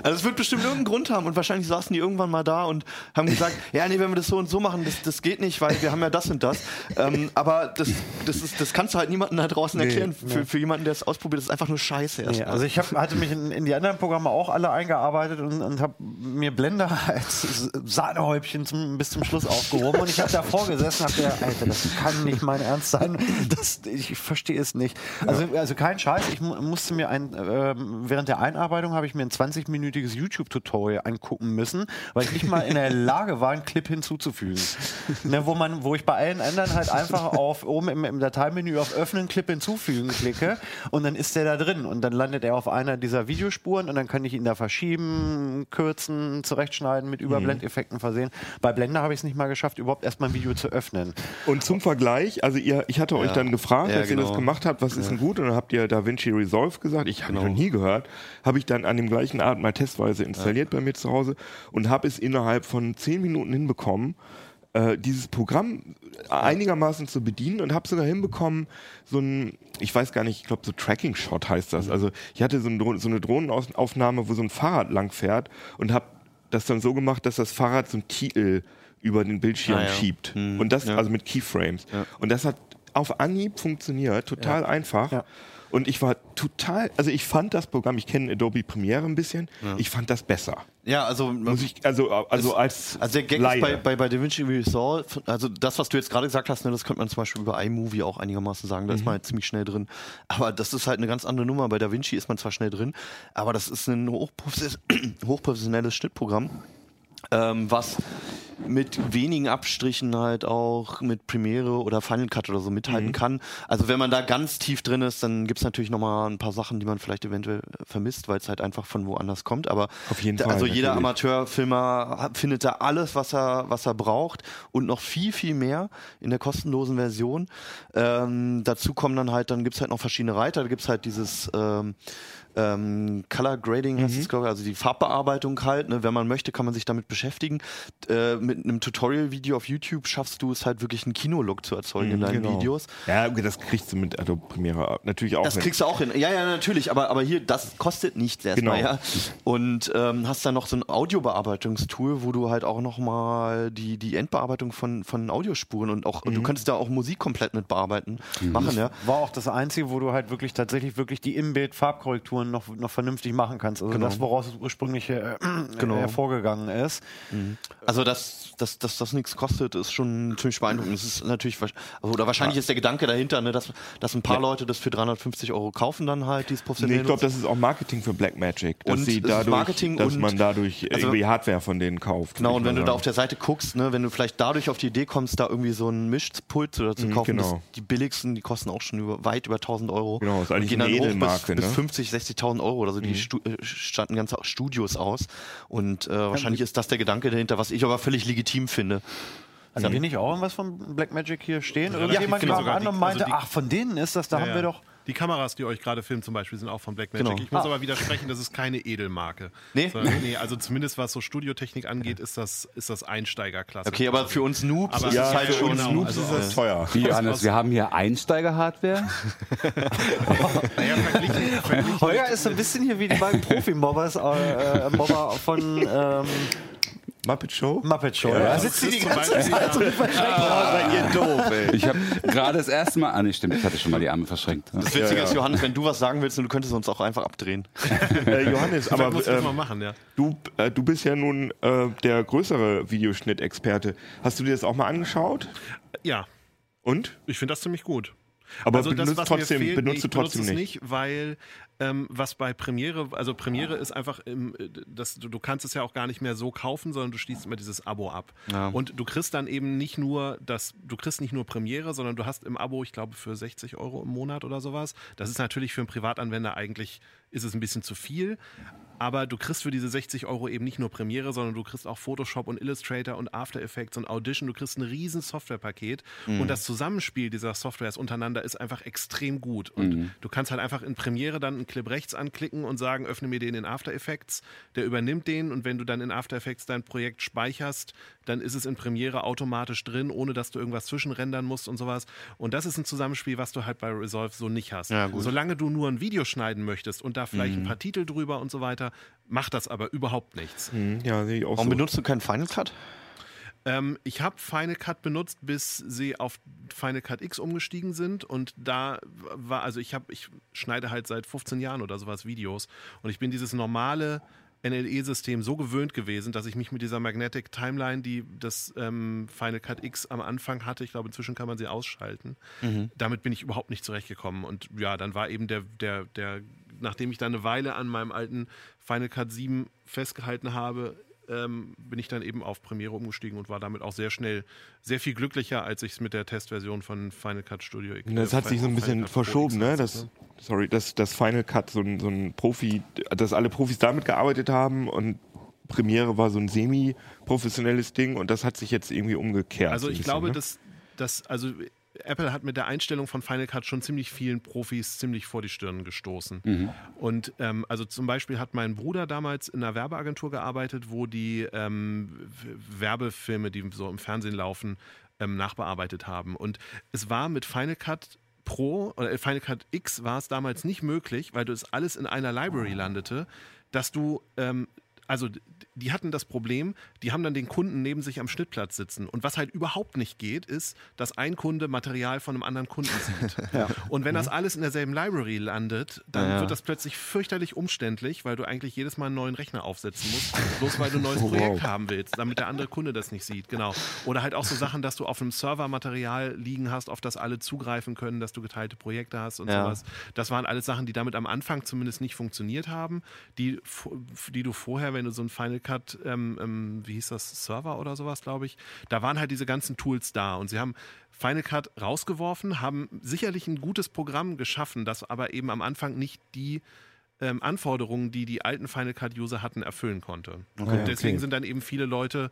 Also es wird bestimmt irgendeinen Grund haben und wahrscheinlich saßen die irgendwann mal da und haben gesagt, ja, nee, wenn wir das so und so machen, das, das geht nicht, weil wir haben ja das und das. Ähm, aber das, das, ist, das kannst du halt niemandem da draußen erklären. Für, für jemanden, der es ausprobiert, das ist einfach nur Scheiße. Nee, erstmal. also ich hab, hatte mich in, in die anderen Programme auch alle eingearbeitet und, und habe mir Blender als Sahnehäubchen zum, bis zum Schluss aufgehoben und ich habe davor gesessen und habe gedacht, Alter, das kann nicht mein Ernst sein. Das, ich verstehe es nicht. Also, also kein Scheiß, ich mu musste mir ein, ähm, während der Einarbeitung habe ich mir ein 20-minütiges YouTube-Tutorial angucken müssen, weil ich nicht mal in der Lage war, einen Clip hinzuzufügen. ne, wo man, wo ich bei allen anderen halt einfach auf oben im, im Dateimenü auf Öffnen, Clip hinzufügen klicke und dann ist der da drin und dann landet er auf einer dieser Videospuren und dann kann ich ihn da verschieben, kürzen, zurechtschneiden, mit Überblendeffekten versehen. Bei Blender habe ich es nicht mal geschafft, überhaupt erstmal ein Video zu öffnen. Und zum Vergleich, also ihr, ich hatte euch Ja. dann gefragt, Ja, als ihr das genau. gemacht habt, was ist denn gut? Und dann habt ihr DaVinci Resolve gesagt. Ich habe Genau. noch nie gehört. Habe ich dann an dem gleichen Art mal testweise installiert bei mir zu Hause und habe es innerhalb von zehn Minuten hinbekommen, äh, dieses Programm einigermaßen zu bedienen und habe sogar hinbekommen, so ein, ich weiß gar nicht, ich glaube so Tracking-Shot heißt das. Also ich hatte so, ein, so eine Drohnenaufnahme, wo so ein Fahrrad lang fährt und habe das dann so gemacht, dass das Fahrrad so einen Titel über den Bildschirm Ah, ja. schiebt. Hm, Und das, ja. also mit Keyframes. Und das hat auf Anhieb funktioniert, total einfach. Ja. Und ich war total, also ich fand das Programm, ich kenne Adobe Premiere ein bisschen, ich fand das besser. Ja, also Muss ich, also, also als Also der Gag Laie. ist bei, bei, bei DaVinci Resolve, also das, was du jetzt gerade gesagt hast, ne, das könnte man zum Beispiel über iMovie auch einigermaßen sagen, da ist man halt ziemlich schnell drin. Aber das ist halt eine ganz andere Nummer. Bei DaVinci ist man zwar schnell drin, aber das ist ein hochprofes hochprofessionelles Schnittprogramm, ähm, was mit wenigen Abstrichen halt auch mit Premiere oder Final Cut oder so mithalten kann. Also wenn man da ganz tief drin ist, dann gibt es natürlich nochmal ein paar Sachen, die man vielleicht eventuell vermisst, weil es halt einfach von woanders kommt. Aber Auf jeden da, Fall, also jeder. Amateurfilmer findet da alles, was er, was er braucht und noch viel, viel mehr in der kostenlosen Version. Ähm, dazu kommen dann halt, dann gibt's halt noch verschiedene Reiter. Da gibt's halt dieses ähm, ähm, Color Grading, heißt es, glaube ich, also die Farbbearbeitung halt. Ne? Wenn man möchte, kann man sich damit beschäftigen. Äh, mit einem Tutorial-Video auf YouTube schaffst du es halt wirklich einen Kinolook zu erzeugen in deinen Genau. Videos. Ja, okay, das kriegst du mit Adobe Premiere natürlich auch. Das hin. kriegst du auch hin. Ja, ja, natürlich. Aber, aber hier, das kostet nichts erstmal. Genau. Ja. Und ähm, hast dann noch so ein Audiobearbeitungstool, wo du halt auch nochmal die, die Endbearbeitung von, von Audiospuren und auch, Mhm. du könntest da auch Musik komplett mit bearbeiten, machen, ja. War auch das Einzige, wo du halt wirklich tatsächlich wirklich die Im-Bild-Farbkorrekturen noch, noch vernünftig machen kannst. Also das, woraus es ursprünglich äh, Genau. hervorgegangen ist. Also, dass, dass, dass das nichts kostet, ist schon ziemlich beeindruckend. Es ist natürlich, also, oder wahrscheinlich ist der Gedanke dahinter, ne, dass, dass ein paar Leute das für 350 Euro kaufen dann halt, dieses Nee, professionell ich glaube, das ist auch Marketing für Blackmagic, dass Und sie dadurch, Marketing dass und- man dadurch also- irgendwie Hardware von denen kauft. Genau, und wenn du da auf der Seite guckst, ne, wenn du vielleicht dadurch auf die Idee kommst, da irgendwie so ein Mischpult oder zu Mhm, kaufen, genau. das, die billigsten, die kosten auch schon über, weit über 1000 Euro. Genau, ist Und eigentlich gehen eine dann hoch Edelmarke, bis, ne? bis 50, 60.000 Euro oder so. Die Stu äh, standen ganze Studios aus. Und äh, wahrscheinlich ist das der Gedanke dahinter, was ich aber völlig legitim finde. Haben wir nicht auch irgendwas von Blackmagic hier stehen? Ja, Irgendjemand genau, kam an und meinte, also ach, von denen ist das, da Ja, haben wir doch. Die Kameras, die euch gerade filmen zum Beispiel, sind auch von Blackmagic. Genau. Ich muss Ah. aber widersprechen, das ist keine Edelmarke. Nee? Sondern, nee, also zumindest was so Studiotechnik angeht, ist das, ist das Einsteigerklasse. Okay, aber für uns Noobs Aber ist ja, es halt für schon. uns Noobs also ist das teuer. Wie, Johannes, wir haben hier Einsteiger-Hardware. naja, verglichen, verglichen Holger ist so ein bisschen hier wie die beiden Profi-Mobbers äh, von ähm, Muppet Show? Muppet Show. Da sitzt die die ganze Beispiel, ja, seid ihr doof, ey. Ich habe gerade das erste Mal. Ah, nee, stimmt, ich hatte schon mal die Arme verschränkt. Das Witzige ist, Johannes, wenn du was sagen willst, du könntest uns auch einfach abdrehen. äh, Johannes, aber aber muss das ähm, mal machen, ja. du, äh, du bist ja nun äh, der größere Videoschnittexperte. Hast du dir das auch mal angeschaut? Ja, Und? ich finde das ziemlich gut. Aber also das, benutzt mir trotzdem, fehlt, benutzt nee, du ich benutze trotzdem es nicht. nicht, weil ähm, was bei Premiere, also Premiere ist einfach, im, äh, das, du, du kannst es ja auch gar nicht mehr so kaufen, sondern du schließt immer dieses Abo ab. Ja. Und du kriegst dann eben nicht nur das, du kriegst nicht nur Premiere, sondern du hast im Abo, ich glaube, für 60 Euro im Monat oder sowas. Das ist natürlich für einen Privatanwender eigentlich, ist es ein bisschen zu viel. Aber du kriegst für diese 60 Euro eben nicht nur Premiere, sondern du kriegst auch Photoshop und Illustrator und After Effects und Audition. Du kriegst ein riesen Softwarepaket. Und das Zusammenspiel dieser Softwares untereinander ist einfach extrem gut. Und du kannst halt einfach in Premiere dann einen Clip rechts anklicken und sagen, öffne mir den in After Effects. Der übernimmt den und wenn du dann in After Effects dein Projekt speicherst, dann ist es in Premiere automatisch drin, ohne dass du irgendwas zwischenrendern musst und sowas. Und das ist ein Zusammenspiel, was du halt bei Resolve so nicht hast. Ja. Solange du nur ein Video schneiden möchtest und da vielleicht ein paar Titel drüber und so weiter, macht das aber überhaupt nichts. Hm, Ja, sehe ich auch Warum so. benutzt du keinen Final Cut? Ähm, ich habe Final Cut benutzt, bis sie auf Final Cut X umgestiegen sind und da war, also ich habe, ich schneide halt seit 15 Jahren oder sowas Videos und ich bin dieses normale NLE-System so gewöhnt gewesen, dass ich mich mit dieser Magnetic Timeline, die das ähm, Final Cut X am Anfang hatte, ich glaube inzwischen kann man sie ausschalten, damit bin ich überhaupt nicht zurechtgekommen und ja, dann war eben der, der, der, nachdem ich dann eine Weile an meinem alten Final Cut 7 festgehalten habe, ähm, bin ich dann eben auf Premiere umgestiegen und war damit auch sehr schnell sehr viel glücklicher, als ich es mit der Testversion von Final Cut Studio X. Das äh, hat sich so ein bisschen verschoben, ne? Das, sorry, dass das Final Cut so ein, so ein Profi, dass alle Profis damit gearbeitet haben und Premiere war so ein semi-professionelles Ding und das hat sich jetzt irgendwie umgekehrt. Also ich bisschen, glaube, ne? dass, dass also Apple hat mit der Einstellung von Final Cut schon ziemlich vielen Profis ziemlich vor die Stirn gestoßen. Und ähm, also zum Beispiel hat mein Bruder damals in einer Werbeagentur gearbeitet, wo die ähm, Werbefilme, die so im Fernsehen laufen, ähm, nachbearbeitet haben. Und es war mit Final Cut Pro oder äh, Final Cut X war es damals nicht möglich, weil das alles in einer Library landete, dass du ähm, also die hatten das Problem, die haben dann den Kunden neben sich am Schnittplatz sitzen. Und was halt überhaupt nicht geht, ist, dass ein Kunde Material von einem anderen Kunden sieht. Und wenn das alles in derselben Library landet, dann Ja, ja. wird das plötzlich fürchterlich umständlich, weil du eigentlich jedes Mal einen neuen Rechner aufsetzen musst, bloß weil du ein neues Oh, Projekt wow. haben willst, damit der andere Kunde das nicht sieht. Genau. Oder halt auch so Sachen, dass du auf einem Server Material liegen hast, auf das alle zugreifen können, dass du geteilte Projekte hast und Ja. sowas. Das waren alles Sachen, die damit am Anfang zumindest nicht funktioniert haben, die, die du vorher, wenn du so ein Final Cut, ähm, ähm, wie hieß das, Server oder sowas, glaube ich, da waren halt diese ganzen Tools da und sie haben Final Cut rausgeworfen, haben sicherlich ein gutes Programm geschaffen, das aber eben am Anfang nicht die ähm, Anforderungen, die die alten Final Cut User hatten, erfüllen konnte. und deswegen sind dann eben viele Leute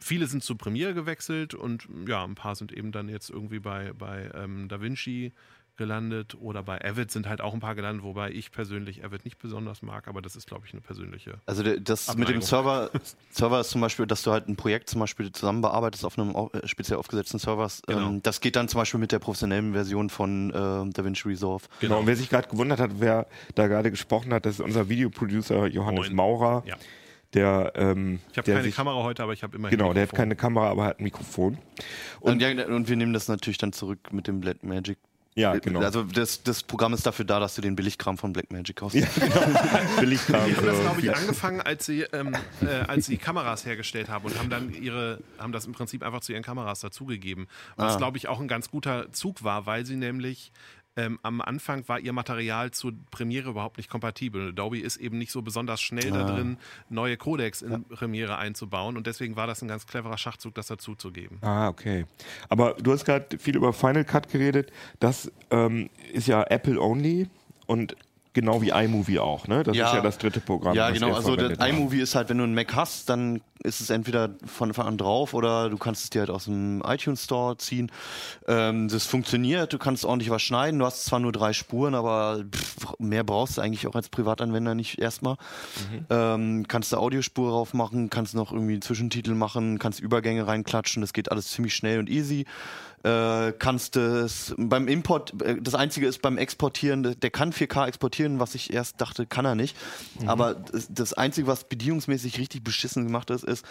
Viele sind zu Premiere gewechselt und ja, ein paar sind eben dann jetzt irgendwie bei, bei ähm, DaVinci gelandet oder bei Avid sind halt auch ein paar gelandet, wobei ich persönlich Avid nicht besonders mag, aber das ist, glaube ich, eine persönliche. Also das mit dem Abneigung. Server, Server ist zum Beispiel, dass du halt ein Projekt zum Beispiel zusammen bearbeitest auf einem äh, speziell aufgesetzten Server. Genau. Ähm, das geht dann zum Beispiel mit der professionellen Version von äh, DaVinci Resolve. Genau, und wer sich gerade gewundert hat, wer da gerade gesprochen hat, das ist unser Videoproducer Johannes Moin. Maurer, Ja. der, ähm, Ich habe keine sich, Kamera heute, aber ich habe immerhin. Genau, der hat keine Kamera, aber hat ein Mikrofon. Und, ja, und wir nehmen das natürlich dann zurück mit dem Blackmagic. Ja, genau. Also das, das Programm ist dafür da, dass du den Billigkram von Blackmagic kaufst. Billigkram. Die haben das, für glaube ich, angefangen, als sie, ähm, äh, als sie Kameras hergestellt haben und haben dann ihre, haben das im Prinzip einfach zu ihren Kameras dazugegeben. Was, Ah. glaube ich, auch ein ganz guter Zug war, weil sie nämlich ähm, am Anfang war ihr Material zur Premiere überhaupt nicht kompatibel. Adobe ist eben nicht so besonders schnell da drin, neue Codecs in Premiere einzubauen und deswegen war das ein ganz cleverer Schachzug, das dazuzugeben. Ah, okay. Aber du hast gerade viel über Final Cut geredet. Das ähm, ist ja Apple only und genau wie iMovie auch, ne? Das ist ja das dritte Programm. Ja, genau. Also iMovie ist halt, wenn du einen Mac hast, dann ist es entweder von Anfang an drauf oder du kannst es dir halt aus dem iTunes Store ziehen. Ähm, das funktioniert, du kannst ordentlich was schneiden. Du hast zwar nur drei Spuren, aber pff, mehr brauchst du eigentlich auch als Privatanwender nicht erstmal. Ähm, kannst du Audiospur drauf machen, kannst noch irgendwie einen Zwischentitel machen, kannst Übergänge reinklatschen. Das geht alles ziemlich schnell und easy. Äh, kannst es beim Import, äh, das einzige ist beim Exportieren, der- kann 4K exportieren, was ich erst dachte, kann er nicht. Aber das, das einzige, was bedienungsmäßig richtig beschissen gemacht ist, ist,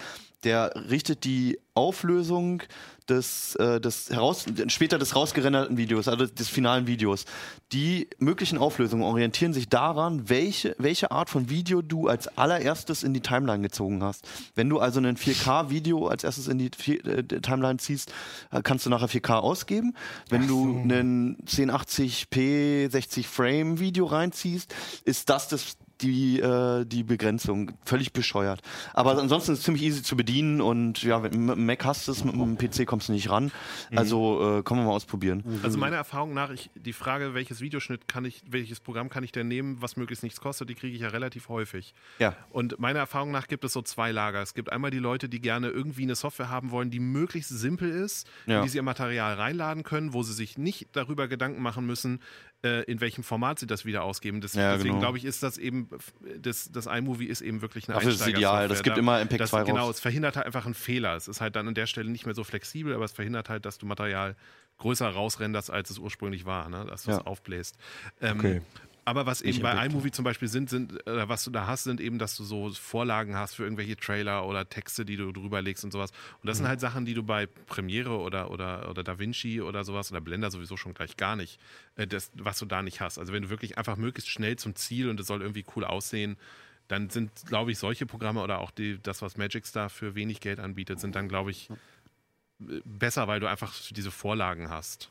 der richtet die Auflösung des, äh, des heraus, später des rausgerenderten Videos, also des finalen Videos. Die möglichen Auflösungen orientieren sich daran, welche, welche Art von Video du als allererstes in die Timeline gezogen hast. Wenn du also ein 4K-Video als erstes in die äh, Timeline ziehst, äh, kannst du nachher 4K ausgeben. Wenn du ein 1080p 60 Frame Video reinziehst, ist das das die, äh, die Begrenzung. Völlig bescheuert. Aber ansonsten ist es ziemlich easy zu bedienen und ja, wenn- mit dem Mac hast du es, mit dem PC kommst du nicht ran. Also äh, können wir mal ausprobieren. Also meiner Erfahrung nach, ich, die Frage, welches Videoschnitt kann ich, welches Programm kann ich denn nehmen, was möglichst nichts kostet, die kriege ich ja relativ häufig. Ja. Und meiner Erfahrung nach gibt es so zwei Lager. Es gibt einmal die Leute, die gerne irgendwie eine Software haben wollen, die möglichst simpel ist, Ja. in die sie ihr Material reinladen können, wo sie sich nicht darüber Gedanken machen müssen, in welchem Format sie das wieder ausgeben. Das, Ja, deswegen genau. glaube ich, ist das eben, das, das iMovie ist eben wirklich eine Dafür ist es ideal. Das gibt immer MP2 das, raus. Genau, es verhindert halt einfach einen Fehler. Es ist halt dann an der Stelle nicht mehr so flexibel, aber es verhindert halt, dass du Material größer rausrenderst, als es ursprünglich war, ne? dass du es Ja. aufbläst. Ähm, Okay. Aber was eben bei iMovie zum Beispiel sind, sind oder was du da hast, sind eben, dass du so Vorlagen hast für irgendwelche Trailer oder Texte, die du drüber legst und sowas. Und das sind halt Sachen, die du bei Premiere oder, oder, oder DaVinci oder sowas oder Blender sowieso schon gleich gar nicht, äh, das, was du da nicht hast. Also wenn du wirklich einfach möglichst schnell zum Ziel und es soll irgendwie cool aussehen, dann sind, glaube ich, solche Programme oder auch die, das, was Magix da für wenig Geld anbietet, sind dann, glaube ich, äh, besser, weil du einfach diese Vorlagen hast.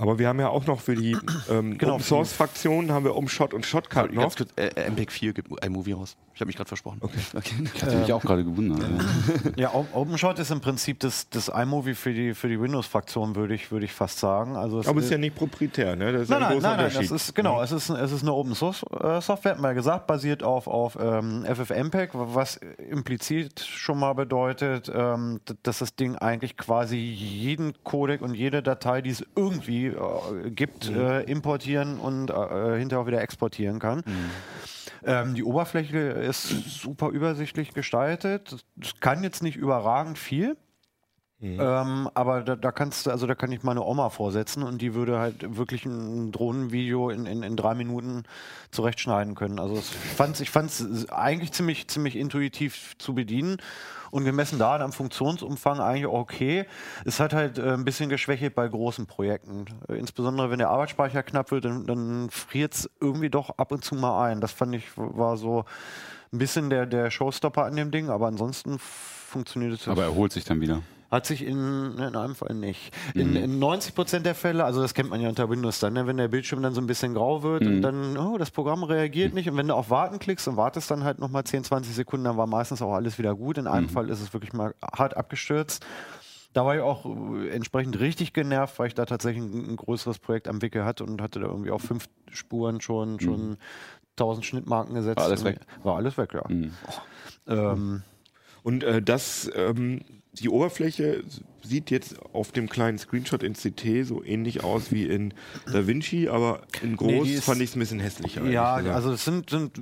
Aber wir haben ja auch noch für die ähm, Genau, Open Source Fraktionen haben wir Umshot und Shotcut noch. Ganz kurz, äh, äh, MPEG 4 gibt iMovie raus. Ich habe mich gerade versprochen. Okay. Ich hatte mich auch gerade gewundert. Ja. Ja, OpenShot ist im Prinzip das, das iMovie für die, für die Windows-Fraktion, würde ich, würde ich fast sagen. Also es Aber es ist ja nicht proprietär, ne? Das ist Nein, ein nein, großer nein, nein, Unterschied. das ist genau, es ist, es ist eine Open Source äh, Software, hat man ja gesagt, basiert auf, auf ähm, FFmpeg, was implizit schon mal bedeutet, ähm, dass das Ding eigentlich quasi jeden Codec und jede Datei, die es irgendwie äh, gibt, äh, importieren und äh, hinterher auch wieder exportieren kann. Ähm, die Oberfläche ist super übersichtlich gestaltet. Es kann jetzt nicht überragend viel. Ähm, aber da, da kannst du, also da kann ich meine Oma vorsetzen und die würde halt wirklich ein Drohnenvideo in, in, in drei Minuten zurechtschneiden können. Also ich fand es ich fand's eigentlich ziemlich, ziemlich intuitiv zu bedienen und gemessen daran am Funktionsumfang eigentlich auch okay. Es hat halt äh, ein bisschen geschwächelt bei großen Projekten. Insbesondere wenn der Arbeitsspeicher knapp wird, dann, dann friert es irgendwie doch ab und zu mal ein. Das fand ich war so ein bisschen der, der Showstopper an dem Ding, aber ansonsten funktioniert es Aber er holt sich dann wieder. Hat sich in, in einem Fall nicht. In, in 90 Prozent der Fälle, also das kennt man ja unter Windows dann, ne, wenn der Bildschirm dann so ein bisschen grau wird und dann, oh, das Programm reagiert nicht. Und wenn du auf Warten klickst und wartest dann halt nochmal 10, 20 Sekunden, dann war meistens auch alles wieder gut. In einem Fall ist es wirklich mal hart abgestürzt. Da war ich auch äh, entsprechend richtig genervt, weil ich da tatsächlich ein, ein größeres Projekt am Wickel hatte und hatte da irgendwie auf fünf Spuren schon, schon 1000 Schnittmarken gesetzt. War alles weg? War alles weg, ja. Ähm, Und äh, das, ähm, die Oberfläche sieht jetzt auf dem kleinen Screenshot in CT so ähnlich aus wie in DaVinci, aber in groß Nee, fand ich es ein bisschen hässlicher. Ja, also es sind, sind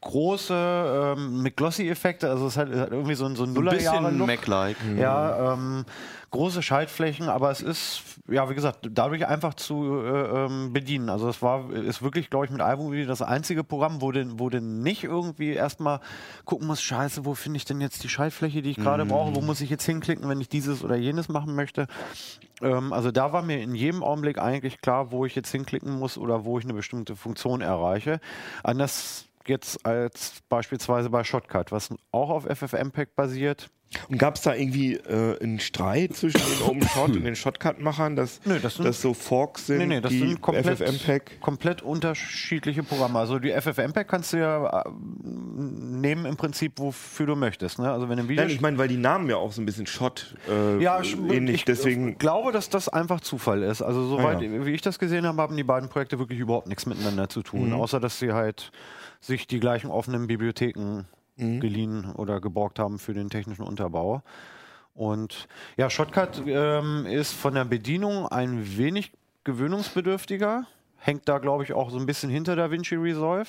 große ähm, mit Glossy-Effekte, also es hat, es hat irgendwie so ein, so ein Ein Nullerjahre bisschen Look. Mac-like. Ja, ähm, große Schaltflächen, aber es ist, ja, wie gesagt, dadurch einfach zu äh, ähm, bedienen. Also es war, ist wirklich, glaube ich, mit iMovie das einzige Programm, wo du, wo du nicht irgendwie erstmal gucken musst, scheiße, wo finde ich denn jetzt die Schaltfläche, die ich gerade brauche, wo muss ich jetzt hinklicken, wenn ich dieses oder jenes machen möchte. Ähm, also da war mir in jedem Augenblick eigentlich klar, wo ich jetzt hinklicken muss oder wo ich eine bestimmte Funktion erreiche. Anders jetzt als beispielsweise bei Shotcut, was auch auf FFmpeg basiert. Und gab es da irgendwie äh, einen Streit zwischen den OpenShot und den Shotcut-Machern, dass Nö, das sind- das so Forks sind, Nee, nee, das die sind komplett, FFmpeg? komplett unterschiedliche Programme. Also die FFmpeg kannst du ja äh, nehmen im Prinzip, wofür du möchtest. Ne? Also wenn Video Nein, ich meine, weil die Namen ja auch so ein bisschen Shot äh, ja, ähnlich, ich deswegen glaube, dass das einfach Zufall ist. Also soweit, Ah, ja. wie ich das gesehen habe, haben die beiden Projekte wirklich überhaupt nichts miteinander zu tun, Mhm. außer dass sie halt sich die gleichen offenen Bibliotheken Mhm. geliehen oder geborgt haben für den technischen Unterbau. Und ja, Shotcut ähm, ist von der Bedienung ein wenig gewöhnungsbedürftiger, hängt da glaube ich auch so ein bisschen hinter DaVinci Resolve.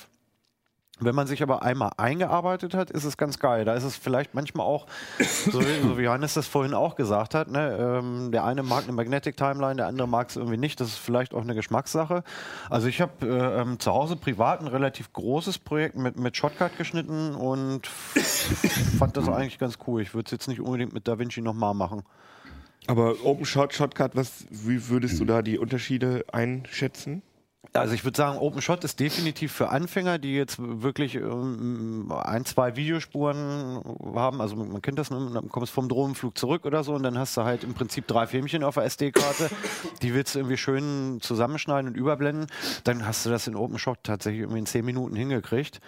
Wenn man sich aber einmal eingearbeitet hat, ist es ganz geil. Da ist es vielleicht manchmal auch, so wie, so wie Johannes das vorhin auch gesagt hat, ne, ähm, der eine mag eine Magnetic Timeline, der andere mag es irgendwie nicht. Das ist vielleicht auch eine Geschmackssache. Also ich habe äh, ähm, zu Hause privat ein relativ großes Projekt mit, mit Shotcut geschnitten und fand das eigentlich ganz cool. Ich würde es jetzt nicht unbedingt mit DaVinci nochmal machen. Aber OpenShot, Shotcut, was, wie würdest du da die Unterschiede einschätzen? Also ich würde sagen, OpenShot ist definitiv für Anfänger, die jetzt wirklich ähm, ein, zwei Videospuren haben. Also man kennt das, ne? dann kommst vom Drohnenflug zurück oder so und dann hast du halt im Prinzip drei Filmchen auf der SD-Karte. Die willst du irgendwie schön zusammenschneiden und überblenden. Dann hast du das in OpenShot tatsächlich irgendwie in zehn Minuten hingekriegt.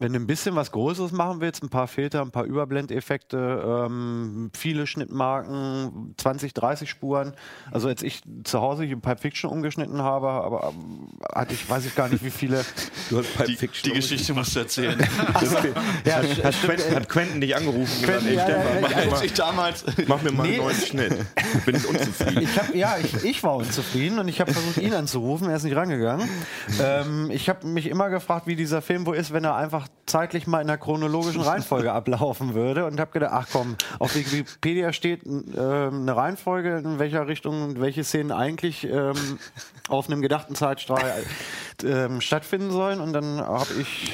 Wenn du ein bisschen was Größeres machen willst, ein paar Filter, ein paar Überblendeffekte, ähm, viele Schnittmarken, 20, 30 Spuren. Also als ich zu Hause hier Pipe Fiction umgeschnitten habe, aber ähm, hatte ich, weiß ich gar nicht, wie viele. Du hast Pipe Die, die Geschichte musst du erzählen. Ja, Hat Quentin, hat Quentin dich angerufen und gesagt, Quentin, ey, ja, ja, mach, ja, ich damals mach mir mal Nee. einen neuen Schnitt. Bin ich unzufrieden. Ich hab, ja, ich, ich war unzufrieden und ich habe versucht, ihn anzurufen. Er ist nicht rangegangen. Ähm, ich habe mich immer gefragt, wie dieser Film wohl ist, wenn er einfach zeitlich mal in der chronologischen Reihenfolge ablaufen würde. Und habe gedacht, ach komm, auf Wikipedia steht ähm, eine Reihenfolge, in welcher Richtung welche Szenen eigentlich ähm, auf einem gedachten Zeitstrahl ähm, stattfinden sollen. Und dann habe ich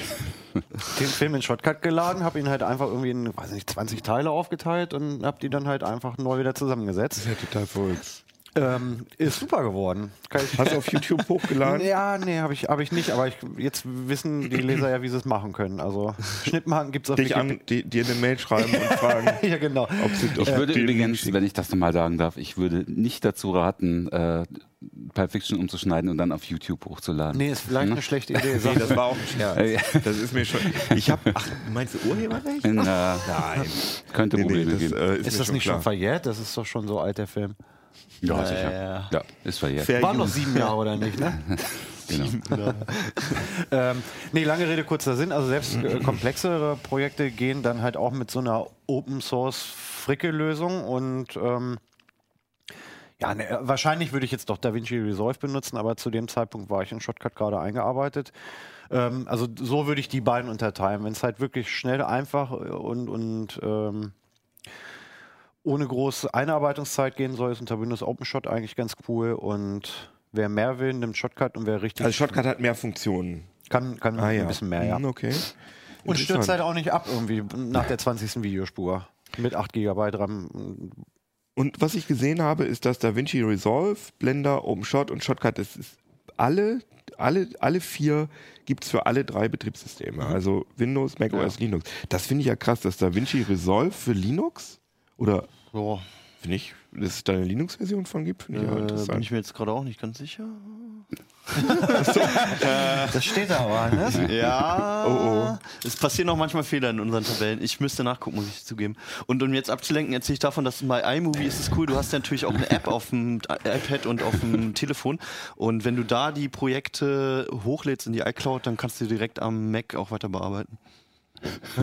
den Film in Shotcut geladen, habe ihn halt einfach irgendwie in, weiß nicht, 20 Teile aufgeteilt und habe die dann halt einfach neu wieder zusammengesetzt. Das ist ja total verrückt. Ähm, ist super geworden. Kann ich, Hast du auf YouTube hochgeladen? ja, nee, habe ich, hab ich nicht, aber ich, jetzt wissen die Leser ja, wie sie es machen können. Also Schnittmarken gibt es auf Dich an, die, dir eine Mail schreiben und fragen, Ja, genau. ob sie Ich würde übrigens, wenn ich das nochmal sagen darf, ich würde nicht dazu raten, äh, Pulp Fiction umzuschneiden und dann auf YouTube hochzuladen. Nee, ist vielleicht eine schlechte Idee. Nee, das war auch ein Scherz. Das ist mir schon. Ich habe. Ach, meinst du Urheberrecht? Na, Nein. könnte Nee, nee, Probleme das geben. äh, ist, ist das schon nicht klar. schon verjährt? Das ist doch schon so alt, der Film. Ja, sicher. ja. Ja, ist verjährt. Fair Waren noch sieben Jahre oder nicht, ne? Genau. ähm, nee, lange Rede, kurzer Sinn. Also selbst äh, komplexere Projekte gehen dann halt auch mit so einer Open Source Fricke-Lösung und ähm, ja, ne, wahrscheinlich würde ich jetzt doch DaVinci Resolve benutzen, aber zu dem Zeitpunkt war ich in Shotcut gerade eingearbeitet. Ähm, also so würde ich die beiden unterteilen. Wenn es halt wirklich schnell, einfach und, und ähm, ohne große Einarbeitungszeit gehen soll, ist unter Windows OpenShot eigentlich ganz cool. Und wer mehr will, nimmt Shotcut und wer richtig Also Shotcut hat mehr Funktionen. kann, kann Ah ja. ein bisschen mehr, ja. Hm, Okay. Und stürzt halt auch nicht ab irgendwie nach der 20. Videospur. Mit 8 GB RAM. Und was ich gesehen habe, ist, dass DaVinci Resolve, Blender, OpenShot und Shotcut, das ist alle, alle, alle vier gibt es für alle drei Betriebssysteme. Also Windows, Mac OS, Linux. Das finde ich ja krass, dass DaVinci Resolve für Linux oder Boah, finde ich, dass es da eine Linux-Version von gibt, finde ich ja äh, bin interessant. ich mir jetzt gerade auch nicht ganz sicher. Das steht da aber, ne? Ja. Oh, Es passieren auch manchmal Fehler in unseren Tabellen. Ich müsste nachgucken, muss ich zugeben. Und um jetzt abzulenken, erzähle ich davon, dass bei iMovie ist es cool. Du hast ja natürlich auch eine App auf dem iPad und auf dem Telefon. Und wenn du da die Projekte hochlädst in die iCloud, dann kannst du direkt am Mac auch weiter bearbeiten.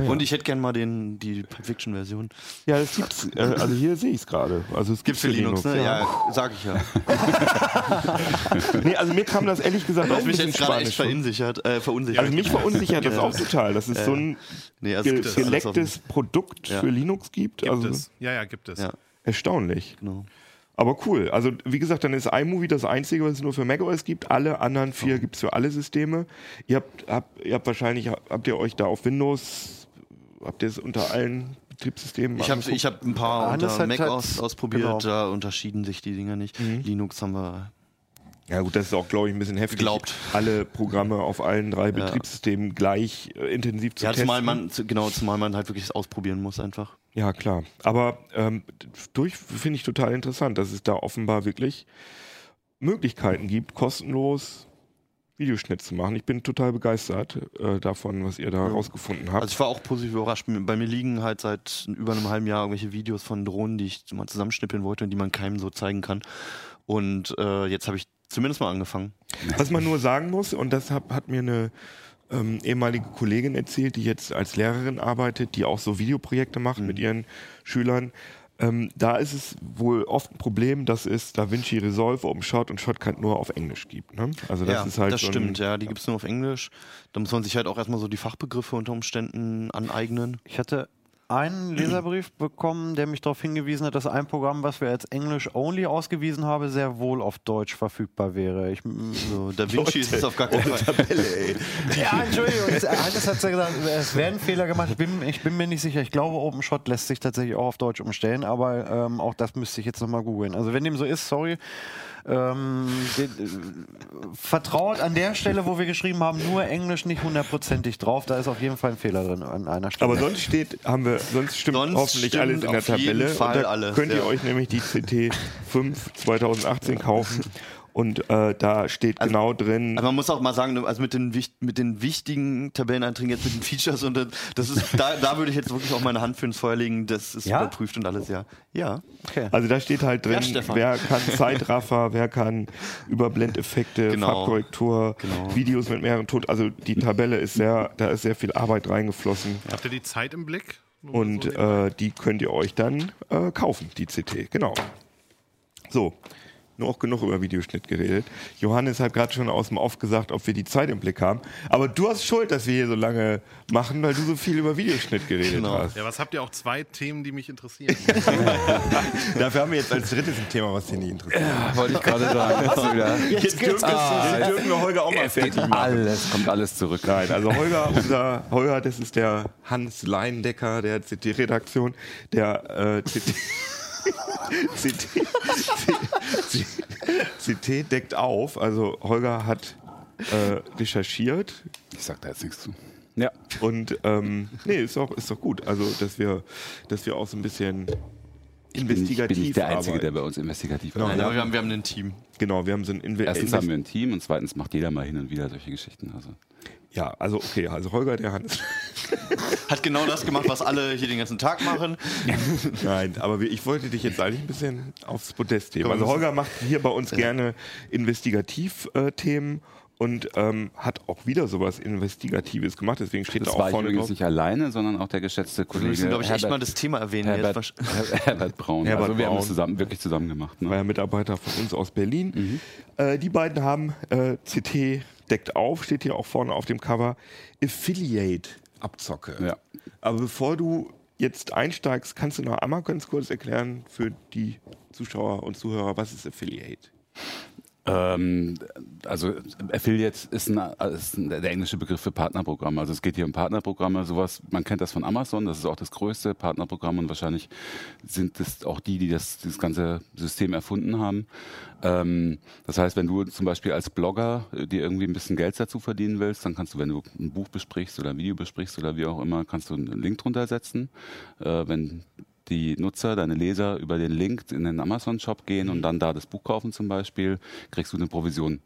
Und ich hätte gern mal den, die Pulp Fiction Version. Ja, das gibt's. Äh, also hier sehe ich es gerade. Also es Gibt's für Linux, ne? Ja, sag ich ja. Nee, also mir kam das ehrlich gesagt auch hast ein mich bisschen jetzt gerade echt verunsichert, äh, verunsichert. Also mich verunsichert das auch total, dass es so ein Nee, also ge gelecktes Produkt Ja. für Linux gibt. Gibt also es. Ja, ja, gibt es. Ja, erstaunlich. genau. Aber cool. Also wie gesagt, dann ist iMovie das einzige, was es nur für macOS gibt. Alle anderen vier gibt es für alle Systeme. Ihr habt, habt, ihr habt wahrscheinlich, habt ihr euch da auf Windows, habt ihr es unter allen Betriebssystemen Ich habe ich hab ein paar Hannes unter hat Mac aus, ausprobiert, genau. da unterschieden sich die Dinger nicht. Linux haben wir Ja gut, das ist auch, glaube ich, ein bisschen heftig. Geglaubt. Alle Programme auf allen drei Betriebssystemen gleich äh, intensiv zu Ja, testen. zumal man, zu- genau, zumal man halt wirklich das ausprobieren muss einfach. Ja, klar. Aber ähm, durch finde ich total interessant, dass es da offenbar wirklich Möglichkeiten gibt, kostenlos Videoschnitt zu machen. Ich bin total begeistert äh, davon, was ihr da rausgefunden habt. Also ich war auch positiv überrascht. Bei mir liegen halt seit über einem halben Jahr irgendwelche Videos von Drohnen, die ich mal zusammenschnippeln wollte und die man keinem so zeigen kann. Und äh, jetzt habe ich zumindest mal angefangen. Was man nur sagen muss, und das hat, hat mir eine ähm, ehemalige Kollegin erzählt, die jetzt als Lehrerin arbeitet, die auch so Videoprojekte macht mit ihren Schülern. Ähm, da ist es wohl oft ein Problem, dass es DaVinci Resolve, OpenShot und Shotcut nur auf Englisch gibt. Ne? Also das ja, ist halt das so ein- stimmt, ja. Die gibt es nur auf Englisch. Da muss man sich halt auch erstmal so die Fachbegriffe unter Umständen aneignen. Ich hatte einen Leserbrief bekommen, der mich darauf hingewiesen hat, dass ein Programm, was wir als Englisch-only ausgewiesen haben, sehr wohl auf Deutsch verfügbar wäre. Ich, So, Da Vinci ist es auf gar keinen Fall. ja, Entschuldigung. Es- Hannes hat ja gesagt, es werden Fehler gemacht. Ich bin, ich bin mir nicht sicher. Ich glaube, OpenShot lässt sich tatsächlich auch auf Deutsch umstellen, aber ähm, auch das müsste ich jetzt nochmal googeln. Also wenn dem so ist, sorry. Ähm, äh, vertraut an der Stelle, wo wir geschrieben haben, nur Englisch nicht hundertprozentig drauf. Da ist auf jeden Fall ein Fehler drin an einer Stelle. Aber sonst steht, haben wir, sonst stimmt Sonst hoffentlich stimmt alles in der auf jeden Tabelle. Fall und da alles, könnt ihr ja. euch nämlich die CT 5 2018 kaufen. Und äh, da steht Also- genau drin. Aber man muss auch mal sagen, also mit den, mit den wichtigen Tabelleneinträgen, jetzt mit den Features und das- ist, da, da würde ich jetzt wirklich auch meine Hand für ins Feuer legen, das ist Ja? überprüft und alles, ja. Ja. okay. Also da steht halt drin, Ja, wer kann Zeitraffer, wer kann Überblendeffekte, Genau. Farbkorrektur, Genau. Videos mit mehreren Ton. Also die Tabelle ist sehr, da ist sehr viel Arbeit reingeflossen. Habt ihr die Zeit im Blick? Nur Und so äh, die könnt ihr euch dann äh, kaufen, die CT. Genau. So. Nur auch genug über Videoschnitt geredet. Johannes hat gerade schon aus dem Off gesagt, ob wir die Zeit im Blick haben. Aber du hast Schuld, dass wir hier so lange machen, weil du so viel über Videoschnitt geredet Genau. hast. ja, was habt ihr auch zwei Themen, die mich interessieren? Dafür haben wir jetzt als drittes ein Thema, was dich nicht interessiert. Wollte ich gerade sagen. Jetzt wieder. Jetzt dürfen, wir, jetzt dürfen wir Holger auch mal fertig machen. Alles, kommt alles zurück. Nein, also Holger, unser Holger, das ist der Hans Leindecker der CT-Redaktion, der äh, CT, CT, CT deckt auf. Also Holger hat äh, recherchiert Ich sag da jetzt nichts zu. Ja. und ähm, nee, ist doch, ist doch gut. Also dass wir, dass wir auch so ein bisschen Ich bin, nicht, investigativ bin nicht der Einzige, der bei uns investigativ Genau, Nein, arbeitet. aber wir haben, wir haben ein Team. Genau, wir haben so ein Inve Erstens haben wir ein Team und zweitens macht jeder mal hin und wieder solche Geschichten. Also Ja, also okay, also Holger, der Hans. Hat genau das gemacht, was alle hier den ganzen Tag machen. Nein, aber ich wollte dich jetzt eigentlich ein bisschen aufs Podest heben. Also Holger macht hier bei uns gerne Investigativ-Themen und ähm, hat auch wieder sowas Investigatives gemacht. Deswegen steht das da war auch ich vorne übrigens drauf. nicht alleine, sondern auch der geschätzte Wir Kollege müssen, glaube ich, echt mal Herbert, das Thema erwähnen. Herbert, Jetzt. Her- Herbert Braun. Herbert also wir haben Braun. es zusammen, wirklich zusammen gemacht. war Ne? ja Mitarbeiter von uns aus Berlin. Mhm. Äh, die beiden haben äh, CT deckt auf, steht hier auch vorne auf dem Cover, Affiliate Abzocke. Ja. Aber bevor du jetzt einsteigst, kannst du noch einmal ganz kurz erklären für die Zuschauer und Zuhörer, was ist Affiliate? Ähm, also Affiliate ist, ein, ist ein, der englische Begriff für Partnerprogramme. Also es geht hier um Partnerprogramme, sowas, man kennt das von Amazon, das ist auch das größte Partnerprogramm und wahrscheinlich sind es auch die, die das, das ganze System erfunden haben. Ähm, das heißt, wenn du zum Beispiel als Blogger äh, dir irgendwie ein bisschen Geld dazu verdienen willst, dann kannst du, wenn du ein Buch besprichst oder ein Video besprichst oder wie auch immer, kannst du einen Link drunter setzen. Äh, wenn die Nutzer, deine Leser über den Link in den Amazon-Shop gehen und dann da das Buch kaufen zum Beispiel, kriegst du eine Provision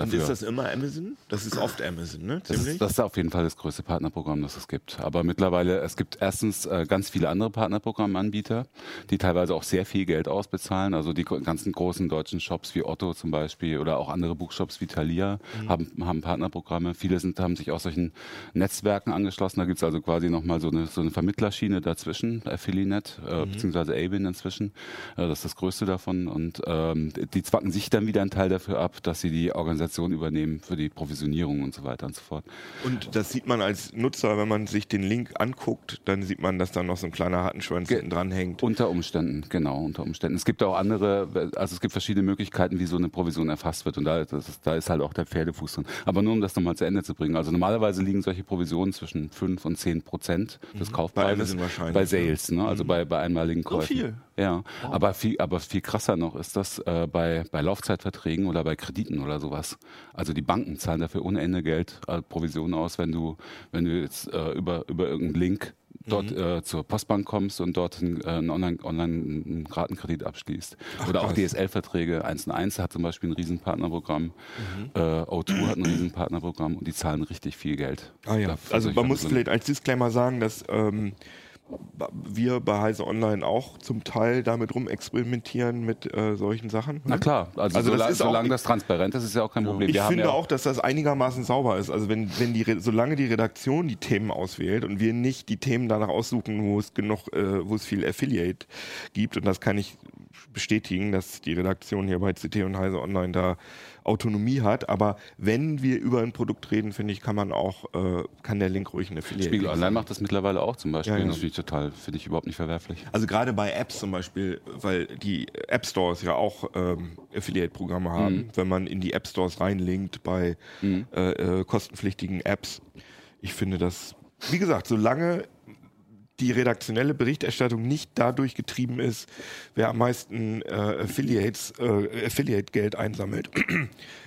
Und dafür. ist das immer Amazon? Das ist oft Amazon, ne? Das ist, das ist auf jeden Fall das größte Partnerprogramm, das es gibt. Aber mittlerweile, es gibt erstens äh, ganz viele andere Partnerprogrammanbieter, die teilweise auch sehr viel Geld ausbezahlen. Also die ganzen großen deutschen Shops wie Otto zum Beispiel oder auch andere Buchshops wie Thalia haben, haben Partnerprogramme. Viele sind, haben sich auch solchen Netzwerken angeschlossen. Da gibt es also quasi nochmal so eine, so eine Vermittlerschiene dazwischen, Affiliate, äh, beziehungsweise Abin inzwischen. Äh, das ist das größte davon. Und ähm, die zwacken sich dann wieder einen Teil dafür ab, dass sie die Organisation übernehmen für die Provisionierung und so weiter und so fort. Und das sieht man als Nutzer, wenn man sich den Link anguckt, dann sieht man, dass da noch so ein kleiner Hartenschwanz Ge- hinten dran hängt. Unter Umständen, genau, unter Umständen. Es gibt auch andere, also es gibt verschiedene Möglichkeiten, wie so eine Provision erfasst wird und da, das ist, da ist halt auch der Pferdefuß drin. Aber nur um das nochmal zu Ende zu bringen. Also normalerweise liegen solche Provisionen zwischen 5 und 10 Prozent des Kaufpreises. Amazon wahrscheinlich, Bei ja. Sales, ne? also bei, bei einmaligen Käufen. viel? Ja, aber, viel, aber viel krasser noch ist das äh, bei, bei Laufzeitverträgen oder bei Krediten oder sowas. Also die Banken zahlen dafür ohne Ende Geld, äh, Provisionen aus, wenn du, wenn du jetzt äh, über, über irgendeinen Link dort äh, zur Postbank kommst und dort einen, äh, einen Online, Online einen Ratenkredit abschließt. Oder auch DSL-Verträge. 1 und 1 hat zum Beispiel ein Riesenpartnerprogramm. Äh, O2 hat ein Riesenpartnerprogramm und die zahlen richtig viel Geld. Ah ja, also solche man muss vielleicht als Disclaimer sagen, dass ähm, wir bei Heise Online auch zum Teil damit rumexperimentieren mit äh, solchen Sachen. Na klar, also, Also das auch- solange das transparent ist, ist ja auch kein Problem. Ich Wir finde ja auch, dass das einigermaßen sauber ist. Also wenn, wenn die, solange die Redaktion die Themen auswählt und wir nicht die Themen danach aussuchen, wo es genug, äh, wo es viel Affiliate gibt, und das kann ich bestätigen, dass die Redaktion hier bei CT und Heise Online da Autonomie hat. Aber wenn wir über ein Produkt reden, finde ich, kann man auch, äh, kann der Link ruhig ein Affiliate Spiegel. Online macht das mittlerweile auch zum Beispiel. Ja, ja. Das finde ich total, finde ich überhaupt nicht verwerflich. Also gerade bei Apps zum Beispiel, weil die App Stores ja auch ähm, Affiliate-Programme haben, Mhm. wenn man in die App Stores reinlinkt bei äh, äh, kostenpflichtigen Apps. Ich finde das, wie gesagt, solange die redaktionelle Berichterstattung nicht dadurch getrieben ist, wer am meisten äh, Affiliates, äh, Affiliate-Geld einsammelt,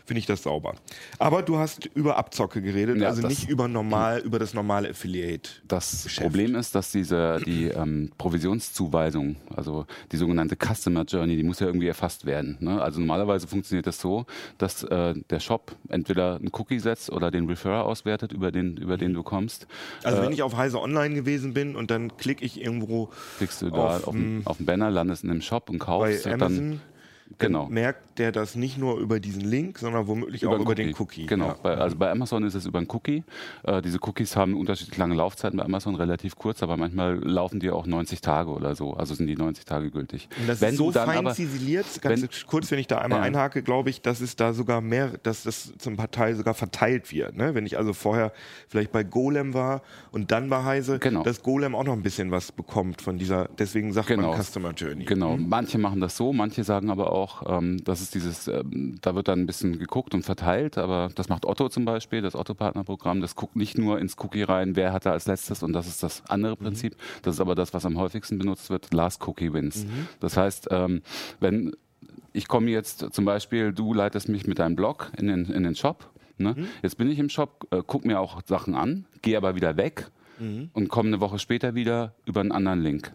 finde ich das sauber. Aber du hast über Abzocke geredet, Ja, also nicht über normal, über das normale Affiliate. Das Geschäft. Problem ist, dass diese die ähm, Provisionszuweisung, also die sogenannte Customer Journey, die muss ja irgendwie erfasst werden. Ne? Also normalerweise funktioniert das so, dass äh, der Shop entweder einen Cookie setzt oder den Referrer auswertet, über den über den du kommst. Also Äh, wenn ich auf Heise Online gewesen bin und dann klicke ich irgendwo klickst du da auf, auf, den, auf den Banner, landest in einem Shop und bei kaufst und Amazon, dann genau. merkt der das nicht nur über diesen Link, sondern womöglich auch einen über den Cookie. Genau. Ja. Bei, also bei Amazon ist es über einen Cookie. Äh, diese Cookies haben unterschiedlich lange Laufzeiten bei Amazon, relativ kurz, aber manchmal laufen die auch 90 Tage oder so. Also sind die 90 Tage gültig. Und das Wenn ist so du dann fein aber, ziseliert, ganz wenn- kurz, wenn ich da einmal Ja. einhake, glaube ich, dass es da sogar mehr, dass das zum Teil sogar verteilt wird. Ne? Wenn ich also vorher vielleicht bei Golem war und dann bei Heise, Genau. dass Golem auch noch ein bisschen was bekommt von dieser, deswegen sagt Genau. man Customer Journey. Genau, manche machen das so, manche sagen aber auch, ähm, das ist dieses, ähm, da wird dann ein bisschen geguckt und verteilt, aber das macht Otto zum Beispiel, das Otto-Partnerprogramm, das guckt nicht nur ins Cookie rein, wer hat da als letztes und das ist das andere Prinzip. Das ist aber das, was am häufigsten benutzt wird, Last Cookie Wins. Das heißt, ähm, wenn ich komme jetzt zum Beispiel, du leitest mich mit deinem Blog in den, in den Shop. Ne? Jetzt bin ich im Shop, äh, guck mir auch Sachen an, gehe aber wieder weg und komme eine Woche später wieder über einen anderen Link.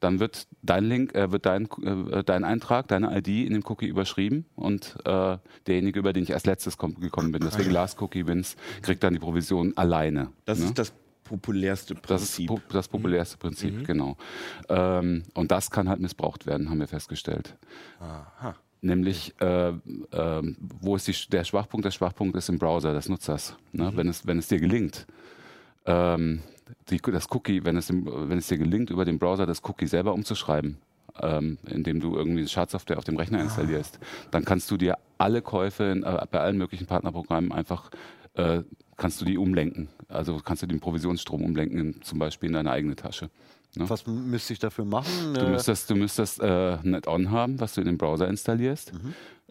Dann wird dein Link, äh, wird dein, äh, dein Eintrag, deine ID in dem Cookie überschrieben und äh, derjenige, über den ich als letztes komm, gekommen bin, deswegen Last Cookie Wins, kriegt dann die Provision alleine. Das ne? ist das populärste Das ist Prinzip. das populärste Prinzip, genau. Ähm, und das kann halt missbraucht werden, haben wir festgestellt. Aha. Nämlich, äh, ähm, wo ist die, der Schwachpunkt? Der Schwachpunkt ist im Browser des Nutzers. Ne? Wenn, es, wenn es dir gelingt, ähm, die, das Cookie, wenn es, im, wenn es dir gelingt, über den Browser das Cookie selber umzuschreiben, ähm, indem du irgendwie Schadsoftware auf dem Rechner installierst, dann kannst du dir alle Käufe in, äh, bei allen möglichen Partnerprogrammen einfach äh, kannst du die umlenken. Also kannst du den Provisionsstrom umlenken, in, zum Beispiel in deine eigene Tasche. Ne? Was müsste ich dafür machen? Du müsstest, du müsstest äh, ein Add-on haben, was du in den Browser installierst,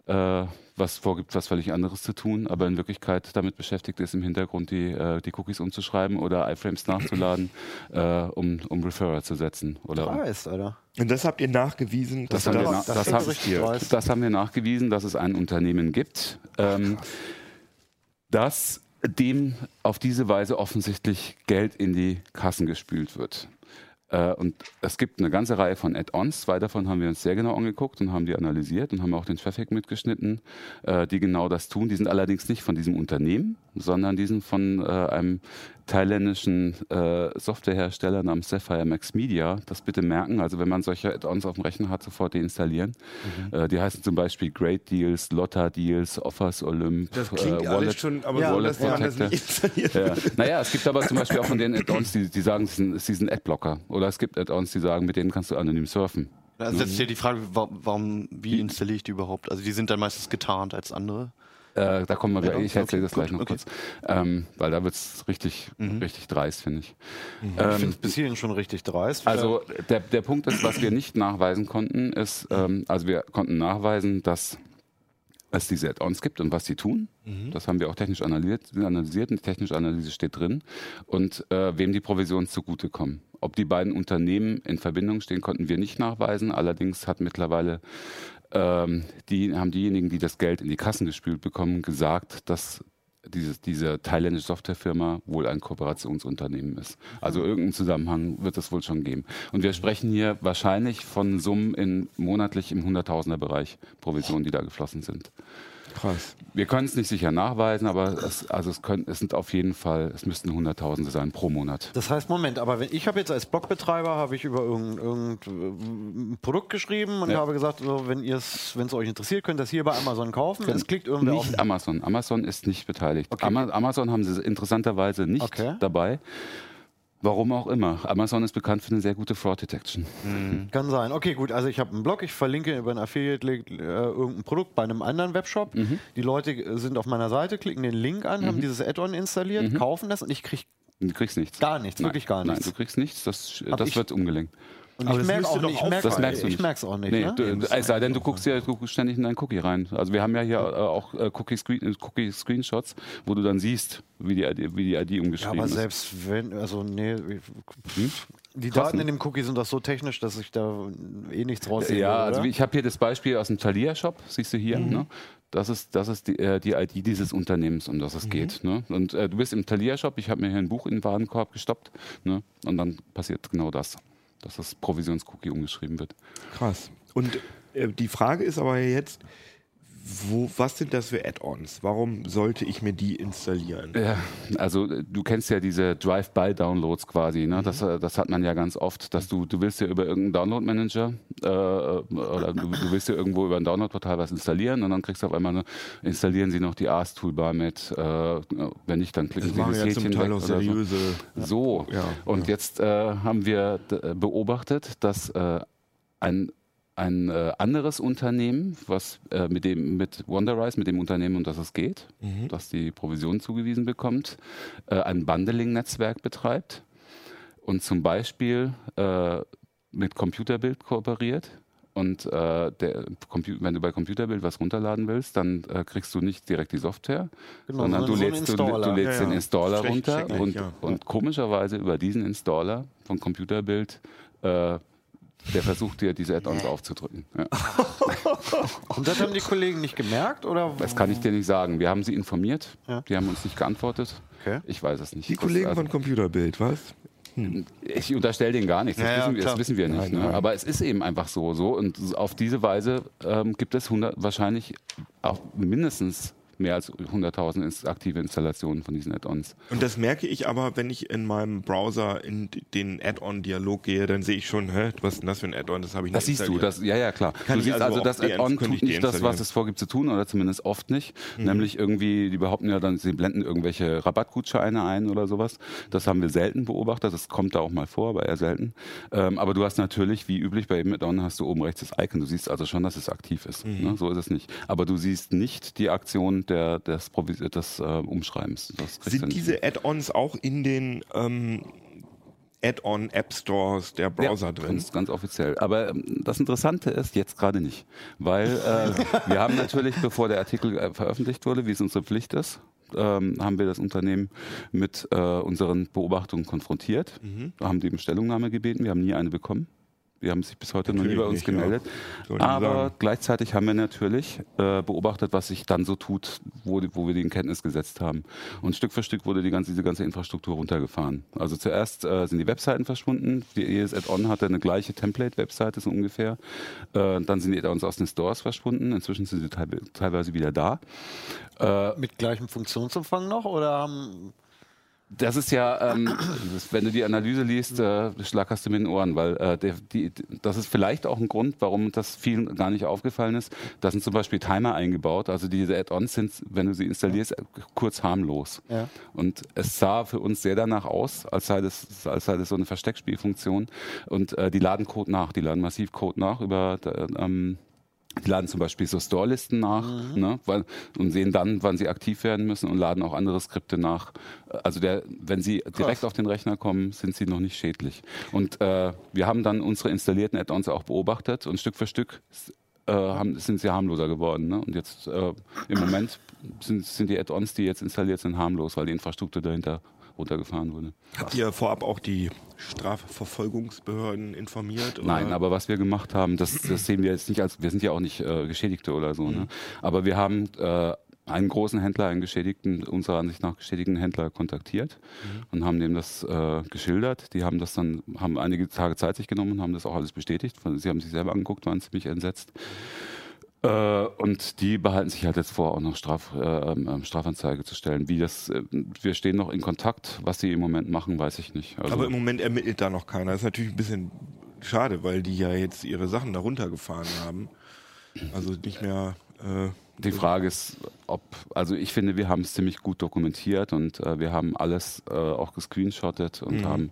äh, was vorgibt, was völlig anderes zu tun, aber in Wirklichkeit damit beschäftigt ist, im Hintergrund die, äh, die Cookies umzuschreiben oder iFrames nachzuladen, äh, um, um Referrer zu setzen. Oder um, dreist, Alter. Und das habt ihr nachgewiesen, dass Das haben, wir, das, na, das das, ist haben, das haben wir nachgewiesen, dass es ein Unternehmen gibt, ähm, das dem auf diese Weise offensichtlich Geld in die Kassen gespült wird. Äh, und es gibt eine ganze Reihe von Add-ons. Zwei davon haben wir uns sehr genau angeguckt und haben die analysiert und haben auch den Traffic mitgeschnitten, äh, die genau das tun. Die sind allerdings nicht von diesem Unternehmen, sondern die sind von äh, einem thailändischen äh, Softwarehersteller namens Sapphire Max Media. Das bitte merken. Also wenn man solche Add-ons auf dem Rechner hat, sofort deinstallieren. Äh, die heißen zum Beispiel Great Deals, Lotta Deals, Offers Olymp, das klingt äh, alles schon, aber Ja, Wallet das nicht installiert. Ja. Naja, es gibt aber zum Beispiel auch von den Add-ons, die, die sagen, sie sind, sind Adblocker. Oder es gibt Add-ons, die sagen, mit denen kannst du anonym surfen. Also jetzt hier die Frage, wa- warum, wie installiere ich die überhaupt? Also die sind dann meistens getarnt als andere. Äh, da kommen wir gleich, ich erzähle das okay, gleich noch gut, kurz. Ähm, weil da wird es richtig, richtig dreist, finde ich. Ich Ähm, finde es bis hierhin schon richtig dreist. also der, der Punkt ist, was wir nicht nachweisen konnten, ist, ähm, also wir konnten nachweisen, dass es diese Add-ons gibt und was sie tun. Das haben wir auch technisch analysiert, analysiert und die technische Analyse steht drin. Und äh, wem die Provisionen zugutekommen. Ob die beiden Unternehmen in Verbindung stehen, konnten wir nicht nachweisen. Allerdings hat mittlerweile ähm, die, haben diejenigen, die das Geld in die Kassen gespült bekommen, gesagt, dass diese, diese thailändische Softwarefirma wohl ein Kooperationsunternehmen ist. Also irgendeinen Zusammenhang wird es wohl schon geben. Und wir sprechen hier wahrscheinlich von Summen in monatlich im Hunderttausender-Bereich Provisionen, die da geflossen sind. Krass. Wir können es nicht sicher nachweisen, aber es, also es, können, es sind auf jeden Fall, es müssten Hunderttausende sein pro Monat. Das heißt, Moment, aber wenn ich habe jetzt als Blogbetreiber habe ich über irgendein, irgendein Produkt geschrieben und Ja. habe gesagt, so, wenn es, euch interessiert, könnt ihr das hier bei Amazon kaufen. Es klickt irgendwer auf. Nicht Amazon. Amazon ist nicht beteiligt. Okay. Ama Amazon haben sie interessanterweise nicht Okay. dabei. Warum auch immer. Amazon ist bekannt für eine sehr gute Fraud Detection. Kann sein. Okay, gut. Also ich habe einen Blog, ich verlinke über einen Affiliate-Link äh, irgendein Produkt bei einem anderen Webshop. Mhm. Die Leute sind auf meiner Seite, klicken den Link an, haben dieses Add-on installiert, Mhm. kaufen das und ich kriege Du kriegst nichts. Gar nichts, Nein. wirklich gar nichts. Nein, du kriegst nichts. Das, das wird umgelenkt. Und Aber ich das merke auch nicht, ich merke Das merkst du ich nicht. merk's auch nicht. Nee, ne? du, es sei denn, du guckst ja du guckst ständig in deinen Cookie rein. Also wir haben ja hier äh, auch äh, Cookie, Screen, Cookie Screenshots, wo du dann siehst, wie die ID, wie die ID Ja, umgeschrieben aber ist. selbst wenn, also nee, die Krass, Daten in dem Cookie sind doch so technisch, dass ich da eh nichts raussehe. Ja, oder? also ich habe hier das Beispiel aus dem Thalia-Shop, siehst du hier. Ne? Das ist, das ist die, äh, die ID dieses Unternehmens, um das es geht. Ne? Und äh, du bist im Thalia-Shop, ich habe mir hier ein Buch in den Warenkorb gestoppt ne? und dann passiert genau das, dass das Provisionscookie umgeschrieben wird. Krass. Und äh, die Frage ist aber jetzt, wo, was sind das für Add-ons? Warum sollte ich mir die installieren? Ja, also äh, du kennst ja diese Drive-by-Downloads quasi, ne? Das, äh, das hat man ja ganz oft, dass du, du willst ja über irgendeinen Download-Manager äh, oder du, du willst ja irgendwo über ein Download-Portal was installieren und dann kriegst du auf einmal eine, installieren sie noch die ARS-Toolbar mit, äh, wenn nicht, dann klicken Das sie das ja zum Häkchen Teil weg auch oder so. seriöse. So, Ja, und jetzt äh, haben wir beobachtet, dass äh, ein, ein äh, anderes Unternehmen, was äh, mit dem mit Wonderize, mit dem Unternehmen, um das es geht, das die Provision zugewiesen bekommt, äh, ein Bundling-Netzwerk betreibt und zum Beispiel äh, mit Computerbild kooperiert. Und äh, der, wenn du bei Computerbild was runterladen willst, dann äh, kriegst du nicht direkt die Software, Genau, sondern du so einen lädst, du, du Installer. lädst Ja, den. Installer runter und, ja. und komischerweise über diesen Installer von Computerbild der versucht dir diese Add-ons aufzudrücken. Ja. Und das haben die Kollegen nicht gemerkt? Oder? Das kann ich dir nicht sagen. Wir haben sie informiert, Ja. die haben uns nicht geantwortet. Okay. Ich weiß es nicht. Die Das- Kollegen also, von Computerbild, was? ich unterstelle denen gar nichts, das, Ja, wissen, wir, das wissen wir nicht. Nein, ne? nein. Aber es ist eben einfach so. so und auf diese Weise ähm, gibt es 100, wahrscheinlich auch mindestens mehr als 100.000 ins- aktive Installationen von diesen Add-ons. Und das merke ich aber, wenn ich in meinem Browser in den Add-on-Dialog gehe, dann sehe ich schon, hä, was ist denn das für ein Add-on? Das habe ich Das nicht siehst du, das, ja, ja, klar. Kann du siehst also also, das Add-on tut nicht das, was es vorgibt zu tun, oder zumindest oft nicht. Mhm. Nämlich irgendwie, die behaupten ja dann, sie blenden irgendwelche Rabattgutscheine ein oder sowas. Das haben wir selten beobachtet. Das kommt da auch mal vor, aber eher selten. Ähm, aber du hast natürlich, wie üblich bei jedem Add-on, hast du oben rechts das Icon. Du siehst also schon, dass es aktiv ist. Mhm. Ne? So ist es nicht. Aber du siehst nicht die Aktion der, des, Provis des äh, Umschreibens. Sind diese Add-ons auch in den ähm, Add-on App Stores der Browser drin. Ganz, ganz offiziell. Aber ähm, das Interessante ist jetzt gerade nicht, weil äh, wir haben natürlich, bevor der Artikel äh, veröffentlicht wurde, wie es unsere Pflicht ist, ähm, haben wir das Unternehmen mit äh, unseren Beobachtungen konfrontiert, Mhm. haben die um Stellungnahme gebeten, wir haben nie eine bekommen. Die haben sich bis heute noch nie Natürlich bei uns nicht, ja. gemeldet. Ihnen Aber sagen. gleichzeitig haben wir natürlich äh, beobachtet, was sich dann so tut, wo, wo wir die in Kenntnis gesetzt haben. Und Stück für Stück wurde die ganze, diese ganze Infrastruktur runtergefahren. Also zuerst äh, sind die Webseiten verschwunden. Die jedes Add-on hatte eine gleiche Template-Webseite so ungefähr. Äh, dann sind die Add-ons aus den Stores verschwunden. Inzwischen sind sie teil teilweise wieder da. Äh, Mit gleichem Funktionsumfang noch oder haben das ist ja, ähm, wenn du die Analyse liest, äh, schlackerst du mit den Ohren, weil äh, der, die, das ist vielleicht auch ein Grund, warum das vielen gar nicht aufgefallen ist. Da sind zum Beispiel Timer eingebaut. Also diese Add-ons sind, wenn du sie installierst, äh, kurz harmlos. Ja. Und es sah für uns sehr danach aus, als sei das, als sei das so eine Versteckspielfunktion. Und äh, die laden Code nach, die laden massiv Code nach über äh, ähm, die laden zum Beispiel so Store-Listen nach ne, weil, und sehen dann, wann sie aktiv werden müssen und laden auch andere Skripte nach. Also der, wenn sie direkt auf den Rechner kommen, sind sie noch nicht schädlich. Und äh, wir haben dann unsere installierten Add-ons auch beobachtet und Stück für Stück äh, haben, sind sie harmloser geworden. Ne? Und jetzt äh, im Moment sind, sind die Add-ons, die jetzt installiert sind, harmlos, weil die Infrastruktur dahinter runtergefahren wurde. Habt ihr vorab auch die Strafverfolgungsbehörden informiert? Oder? Nein, aber was wir gemacht haben, das, das sehen wir jetzt nicht als, wir sind ja auch nicht äh, Geschädigte oder so, ne? aber wir haben äh, einen großen Händler, einen geschädigten, unserer Ansicht nach geschädigten Händler kontaktiert und haben dem das äh, geschildert. Die haben das dann, haben einige Tage Zeit sich genommen und haben das auch alles bestätigt. Sie haben sich selber angeguckt, waren ziemlich entsetzt. Äh, und die behalten sich halt jetzt vor, auch noch Straf, äh, ähm, Strafanzeige zu stellen. Wie das, äh, wir stehen noch in Kontakt. Was sie im Moment machen, weiß ich nicht. Also, Aber im Moment ermittelt da noch keiner. Das ist natürlich ein bisschen schade, weil die ja jetzt ihre Sachen da runtergefahren haben. Also nicht mehr. Äh, Die Frage ist, ob, also ich finde, wir haben es ziemlich gut dokumentiert und äh, wir haben alles äh, auch gescreenshottet und Mhm. haben,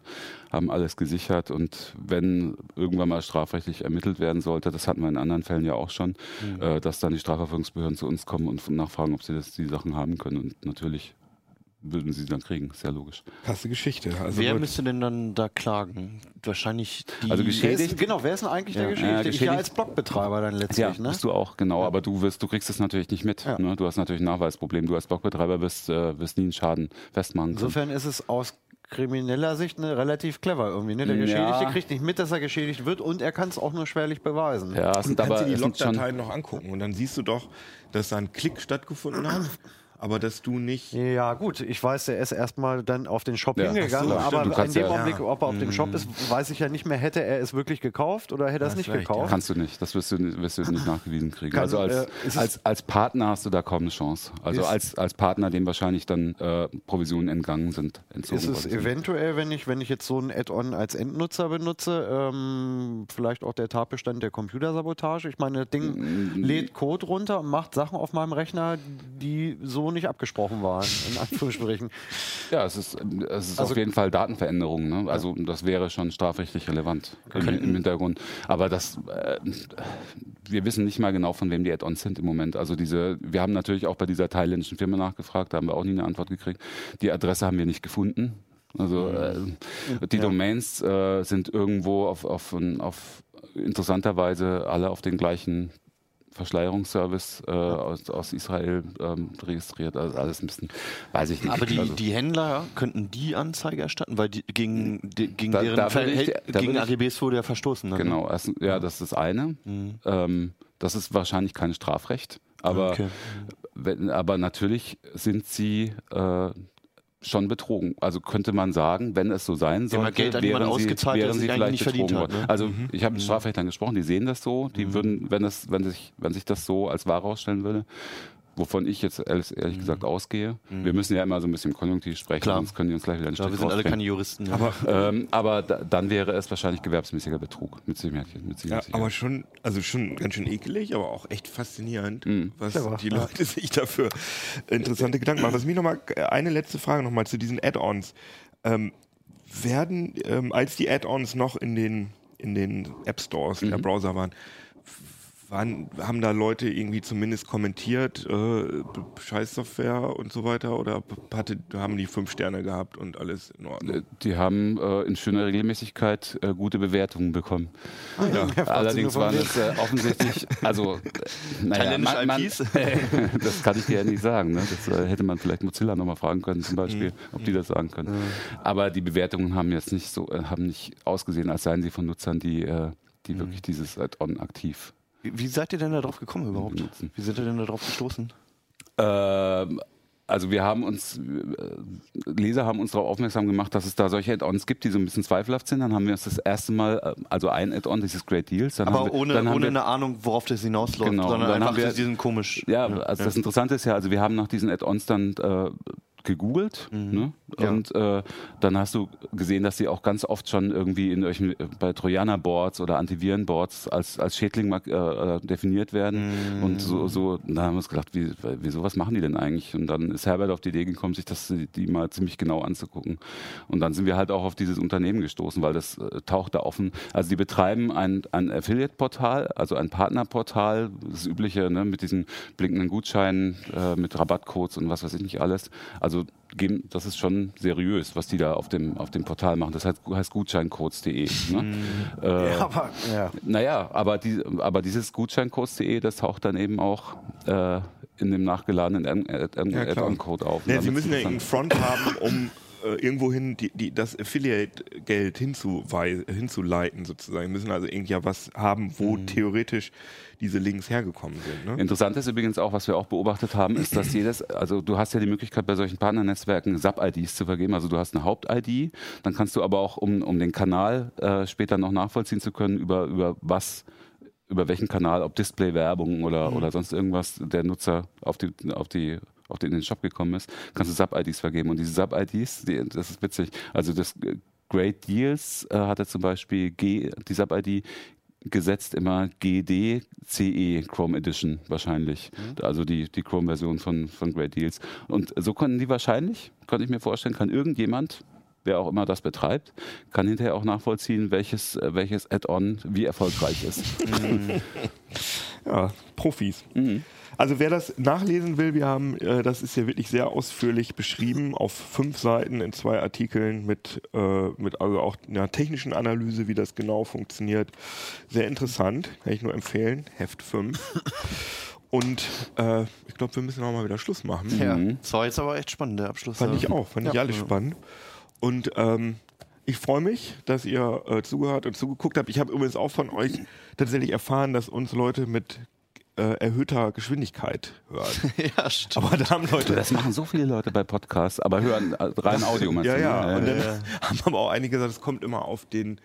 haben alles gesichert. Und wenn irgendwann mal strafrechtlich ermittelt werden sollte, das hatten wir in anderen Fällen ja auch schon, Mhm. äh, dass dann die Strafverfolgungsbehörden zu uns kommen und nachfragen, ob sie das, die Sachen haben können. Und natürlich würden sie dann kriegen, sehr logisch. krasse Geschichte. Also Wer müsste denn dann da klagen? Wahrscheinlich die. Also geschädigt- ist, genau, wer ist denn eigentlich der Ja, Geschädigte? ja, Ich ja geschädigt- als Blogbetreiber dann letztlich, Ja, ne? bist du auch, genau. Aber du wirst, du kriegst es natürlich nicht mit. Ja. Ne? Du hast natürlich ein Nachweisproblem. Du als Blogbetreiber wirst, äh, wirst nie einen Schaden festmachen können. Insofern ist es aus krimineller Sicht ne, relativ clever irgendwie. Ne? Der Ja. Geschädigte kriegt nicht mit, dass er geschädigt wird und er kann es auch nur schwerlich beweisen. Ja, es Du sind kannst aber dir die Logdateien noch angucken und dann siehst du doch, dass da ein Klick stattgefunden hat, aber dass du nicht. Ja, gut, ich weiß, er ist erstmal dann auf den Shop Ja, hingegangen, so, stimmt, aber in dem ja- Augenblick, Ja. ob er auf dem Shop ist, weiß ich ja nicht mehr, hätte er es wirklich gekauft oder hätte er es nicht recht, gekauft. Kannst du nicht, das wirst du, wirst du nicht nachgewiesen kriegen. Kann- also als, äh, als, als Partner hast du da kaum eine Chance. Also als, als Partner, dem wahrscheinlich dann äh, Provisionen entgangen sind, entzogen Ist es sind. eventuell, wenn ich, wenn ich jetzt so ein Add-on als Endnutzer benutze, ähm, vielleicht auch der Tatbestand der Computersabotage? Ich meine, das Ding Mm. lädt Code runter und macht Sachen auf meinem Rechner, die so nicht abgesprochen waren, in Anführungsstrichen. Ja, es ist, es ist Also- auf jeden Fall Datenveränderung. Ne? Also das wäre schon strafrechtlich relevant im, im Hintergrund. Aber das, äh, wir wissen nicht mal genau, von wem die Add-ons sind im Moment. Also diese, wir haben natürlich auch bei dieser thailändischen Firma nachgefragt, da haben wir auch nie eine Antwort gekriegt. Die Adresse haben wir nicht gefunden. Also äh, die Domains äh, sind irgendwo auf, auf, auf interessanterweise alle auf den gleichen Verschleierungsservice äh, aus, aus Israel ähm, registriert. Also alles ein bisschen, weiß ich nicht. aber die, also, die Händler könnten die Anzeige erstatten, weil die, gegen, die, gegen Da- deren da ich- da gegen AGBs wurde ja verstoßen. Dann, ne? Genau, erst, ja, das ist das eine. Ähm, das ist wahrscheinlich kein Strafrecht, aber, Okay. wenn, aber natürlich sind sie äh, schon betrogen. Also könnte man sagen, wenn es so sein sollte, ja Geld an wären sie, wären sie vielleicht nicht betrogen ne? worden. Also ich habe mit Strafrechtlern gesprochen, die sehen das so, die würden, wenn es, wenn sich, wenn sich das so als wahr rausstellen würde, wovon ich jetzt ehrlich, ehrlich gesagt ausgehe. Wir müssen ja immer so ein bisschen im Konjunktiv sprechen, Klar. sonst können die uns gleich wieder einen Ja, Strich wir sind alle keine Juristen. Ja. Aber, Ähm, aber da, dann wäre es wahrscheinlich gewerbsmäßiger Betrug. Mit Sicherheit. Mit ja, aber schon, also schon ganz schön ekelig, aber auch echt faszinierend, Mhm. was Clever, die ja. Leute sich dafür interessante Gedanken machen. Was mich nochmal, eine letzte Frage nochmal zu diesen Add-ons. Ähm, werden, ähm, als die Add-ons noch in den, in den App Stores der Mhm. Browser waren, waren, haben da Leute irgendwie zumindest kommentiert, äh, Scheißsoftware und so weiter? Oder hatte, haben die fünf Sterne gehabt und alles in Ordnung? Äh, Die haben äh, in schöner Regelmäßigkeit äh, gute Bewertungen bekommen. ja. Allerdings waren es äh, offensichtlich, also naja, man, man, IPs? das kann ich dir ja nicht sagen. Ne? Das äh, hätte man vielleicht Mozilla nochmal fragen können, zum Beispiel, ob die das sagen können. Aber die Bewertungen haben jetzt nicht so, haben nicht ausgesehen, als seien sie von Nutzern, die, äh, die wirklich dieses Add-on aktiv Wie, wie seid ihr denn da drauf gekommen überhaupt? benutzen. Wie seid ihr denn da drauf gestoßen? Ähm, also wir haben uns, äh, Leser haben uns darauf aufmerksam gemacht, dass es da solche Add-ons gibt, die so ein bisschen zweifelhaft sind. Dann haben wir uns das erste Mal, äh, also ein Add-on, dieses Great Deals. Dann Aber wir, ohne, dann ohne wir, eine Ahnung, worauf das hinausläuft, Genau, sondern dann einfach haben wir- diesen komisch. Ja, also das Interessante ist ja, also wir haben nach diesen Add-ons dann äh, gegoogelt ne? Ja. und äh, dann hast du gesehen, dass sie auch ganz oft schon irgendwie in irgendwelchen, äh, bei Trojaner-Boards oder Antiviren-Boards als, als Schädling äh, äh, definiert werden und so, so, da haben wir uns gedacht, wie, wieso, was machen die denn eigentlich? Und dann ist Herbert auf die Idee gekommen, sich das die mal ziemlich genau anzugucken und dann sind wir halt auch auf dieses Unternehmen gestoßen, weil das äh, taucht da offen, also die betreiben ein, ein Affiliate-Portal, also ein Partnerportal, das übliche ne, mit diesen blinkenden Gutscheinen, äh, mit Rabattcodes und was weiß ich nicht alles. Also geben, das ist schon seriös, was die da auf dem, auf dem Portal machen. Das heißt, heißt gutscheincodes.de. Ne? Äh, Aber, ja. naja, aber, die, aber dieses gutscheincodes.de, das taucht dann eben auch äh, in dem nachgeladenen Ja. Add-on-Code auf. Ja, Und sie müssen ja einen Front haben, um äh, irgendwohin die, die, das Affiliate-Geld hinzuleiten, sozusagen. Sie müssen also irgendwie ja was haben, wo Mhm. theoretisch diese Links hergekommen sind. Ne? Interessant ist übrigens auch, was wir auch beobachtet haben, ist, dass jedes, also du hast ja die Möglichkeit bei solchen Partnernetzwerken Sub-IDs zu vergeben. Also du hast eine Haupt-ID, dann kannst du aber auch, um, um den Kanal äh, später noch nachvollziehen zu können, über, über was über welchen Kanal, ob Display-Werbung oder, oder sonst irgendwas der Nutzer auf die, auf die auf den in den Shop gekommen ist, kannst du Sub-IDs vergeben. Und diese Sub-IDs, die, das ist witzig. Also das Great Deals äh, hatte zum Beispiel G, die Sub-ID gesetzt immer GD CE Chrome Edition wahrscheinlich. Also die, die Chrome-Version von, von Great Deals. Und so konnten die wahrscheinlich, könnte ich mir vorstellen, kann irgendjemand, wer auch immer das betreibt, kann hinterher auch nachvollziehen, welches, äh, welches Add-on wie erfolgreich ist. Ja, Profis. Mhm. Also wer das nachlesen will, wir haben, äh, das ist ja wirklich sehr ausführlich beschrieben auf fünf Seiten in zwei Artikeln mit, äh, mit also auch einer technischen Analyse, wie das genau funktioniert. Sehr interessant, kann ich nur empfehlen. Heft 5. Und äh, ich glaube, wir müssen auch mal wieder Schluss machen. Ja. Das war jetzt aber echt spannend, der Abschluss. Fand ja. ich auch, fand ich alles spannend. Und ähm, ich freue mich, dass ihr äh, zugehört und zugeguckt habt. Ich habe übrigens auch von euch tatsächlich erfahren, dass uns Leute mit äh, erhöhter Geschwindigkeit hören. Ja, stimmt. Aber da haben Leute. Das machen so viele Leute bei Podcasts, aber hören äh, rein Audio Ja, du, ja. ne? Und dann haben aber auch einige gesagt, es kommt immer auf den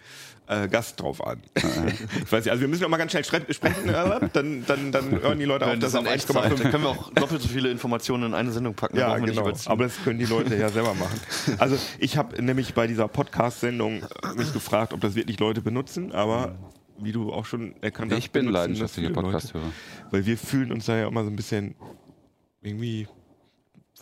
äh, Gast drauf an. ich weiß nicht, also wir müssen auch mal ganz schnell sprechen, äh, dann, dann, dann hören die Leute auch das das auf in Echtzeit. Da 1,5. können wir auch doppelt so viele Informationen in eine Sendung packen. Ja, genau. Aber das können die Leute ja selber machen. Also ich habe nämlich bei dieser Podcast-Sendung mich gefragt, ob das wirklich Leute benutzen, aber wie du auch schon erkannt hast, Ich bin leidenschaftlicher. Podcast-Hörer. Weil wir fühlen uns da ja immer so ein bisschen irgendwie,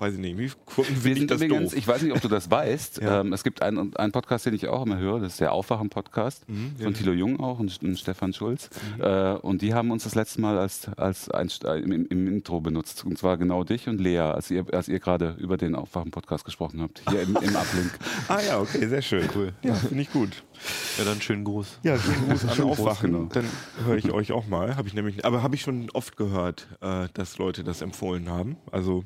weiß ich nicht, wie gucken Wir sind das übrigens, doof. ich weiß nicht, ob du das weißt, Ja. ähm, es gibt einen, einen Podcast, den ich auch immer höre, das ist der Aufwachen-Podcast Mhm, von Thilo Jung auch und, und Stefan Schulz. Äh, und die haben uns das letzte Mal als, als Einst- äh, im, im Intro benutzt. Und zwar genau dich und Lea, als ihr, als ihr gerade über den Aufwachen-Podcast gesprochen habt, hier im, im Uplink. Ah ja, okay, sehr schön. Cool. Ja, finde ich gut. ja, dann schönen Gruß. Ja, schönen Gruß an Schönen Gruß, Aufwachen. genau. Dann höre ich euch auch mal. Habe ich nämlich, aber habe ich schon oft gehört, äh, dass Leute das empfohlen haben. Also ich nehme mal an.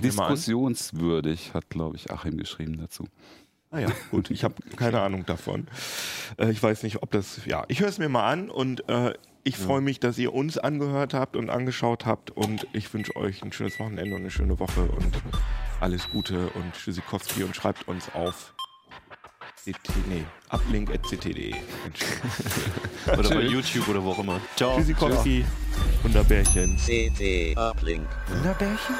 Diskussionswürdig, hat, glaube ich, Achim geschrieben dazu. Ah ja, gut. Ich habe keine Ahnung davon. Äh, ich weiß nicht, ob das. Ja, ich höre es mir mal an und äh, ich freue mich, dass ihr uns angehört habt und angeschaut habt und ich wünsche euch ein schönes Wochenende und eine schöne Woche und alles Gute und Tschüssikowski und schreibt uns auf CT, nee, uplink.ct.de. Oder bei YouTube oder wo auch immer. Ciao. Tschüssikowski, Wunderbärchen. CT Uplink. Wunderbärchen?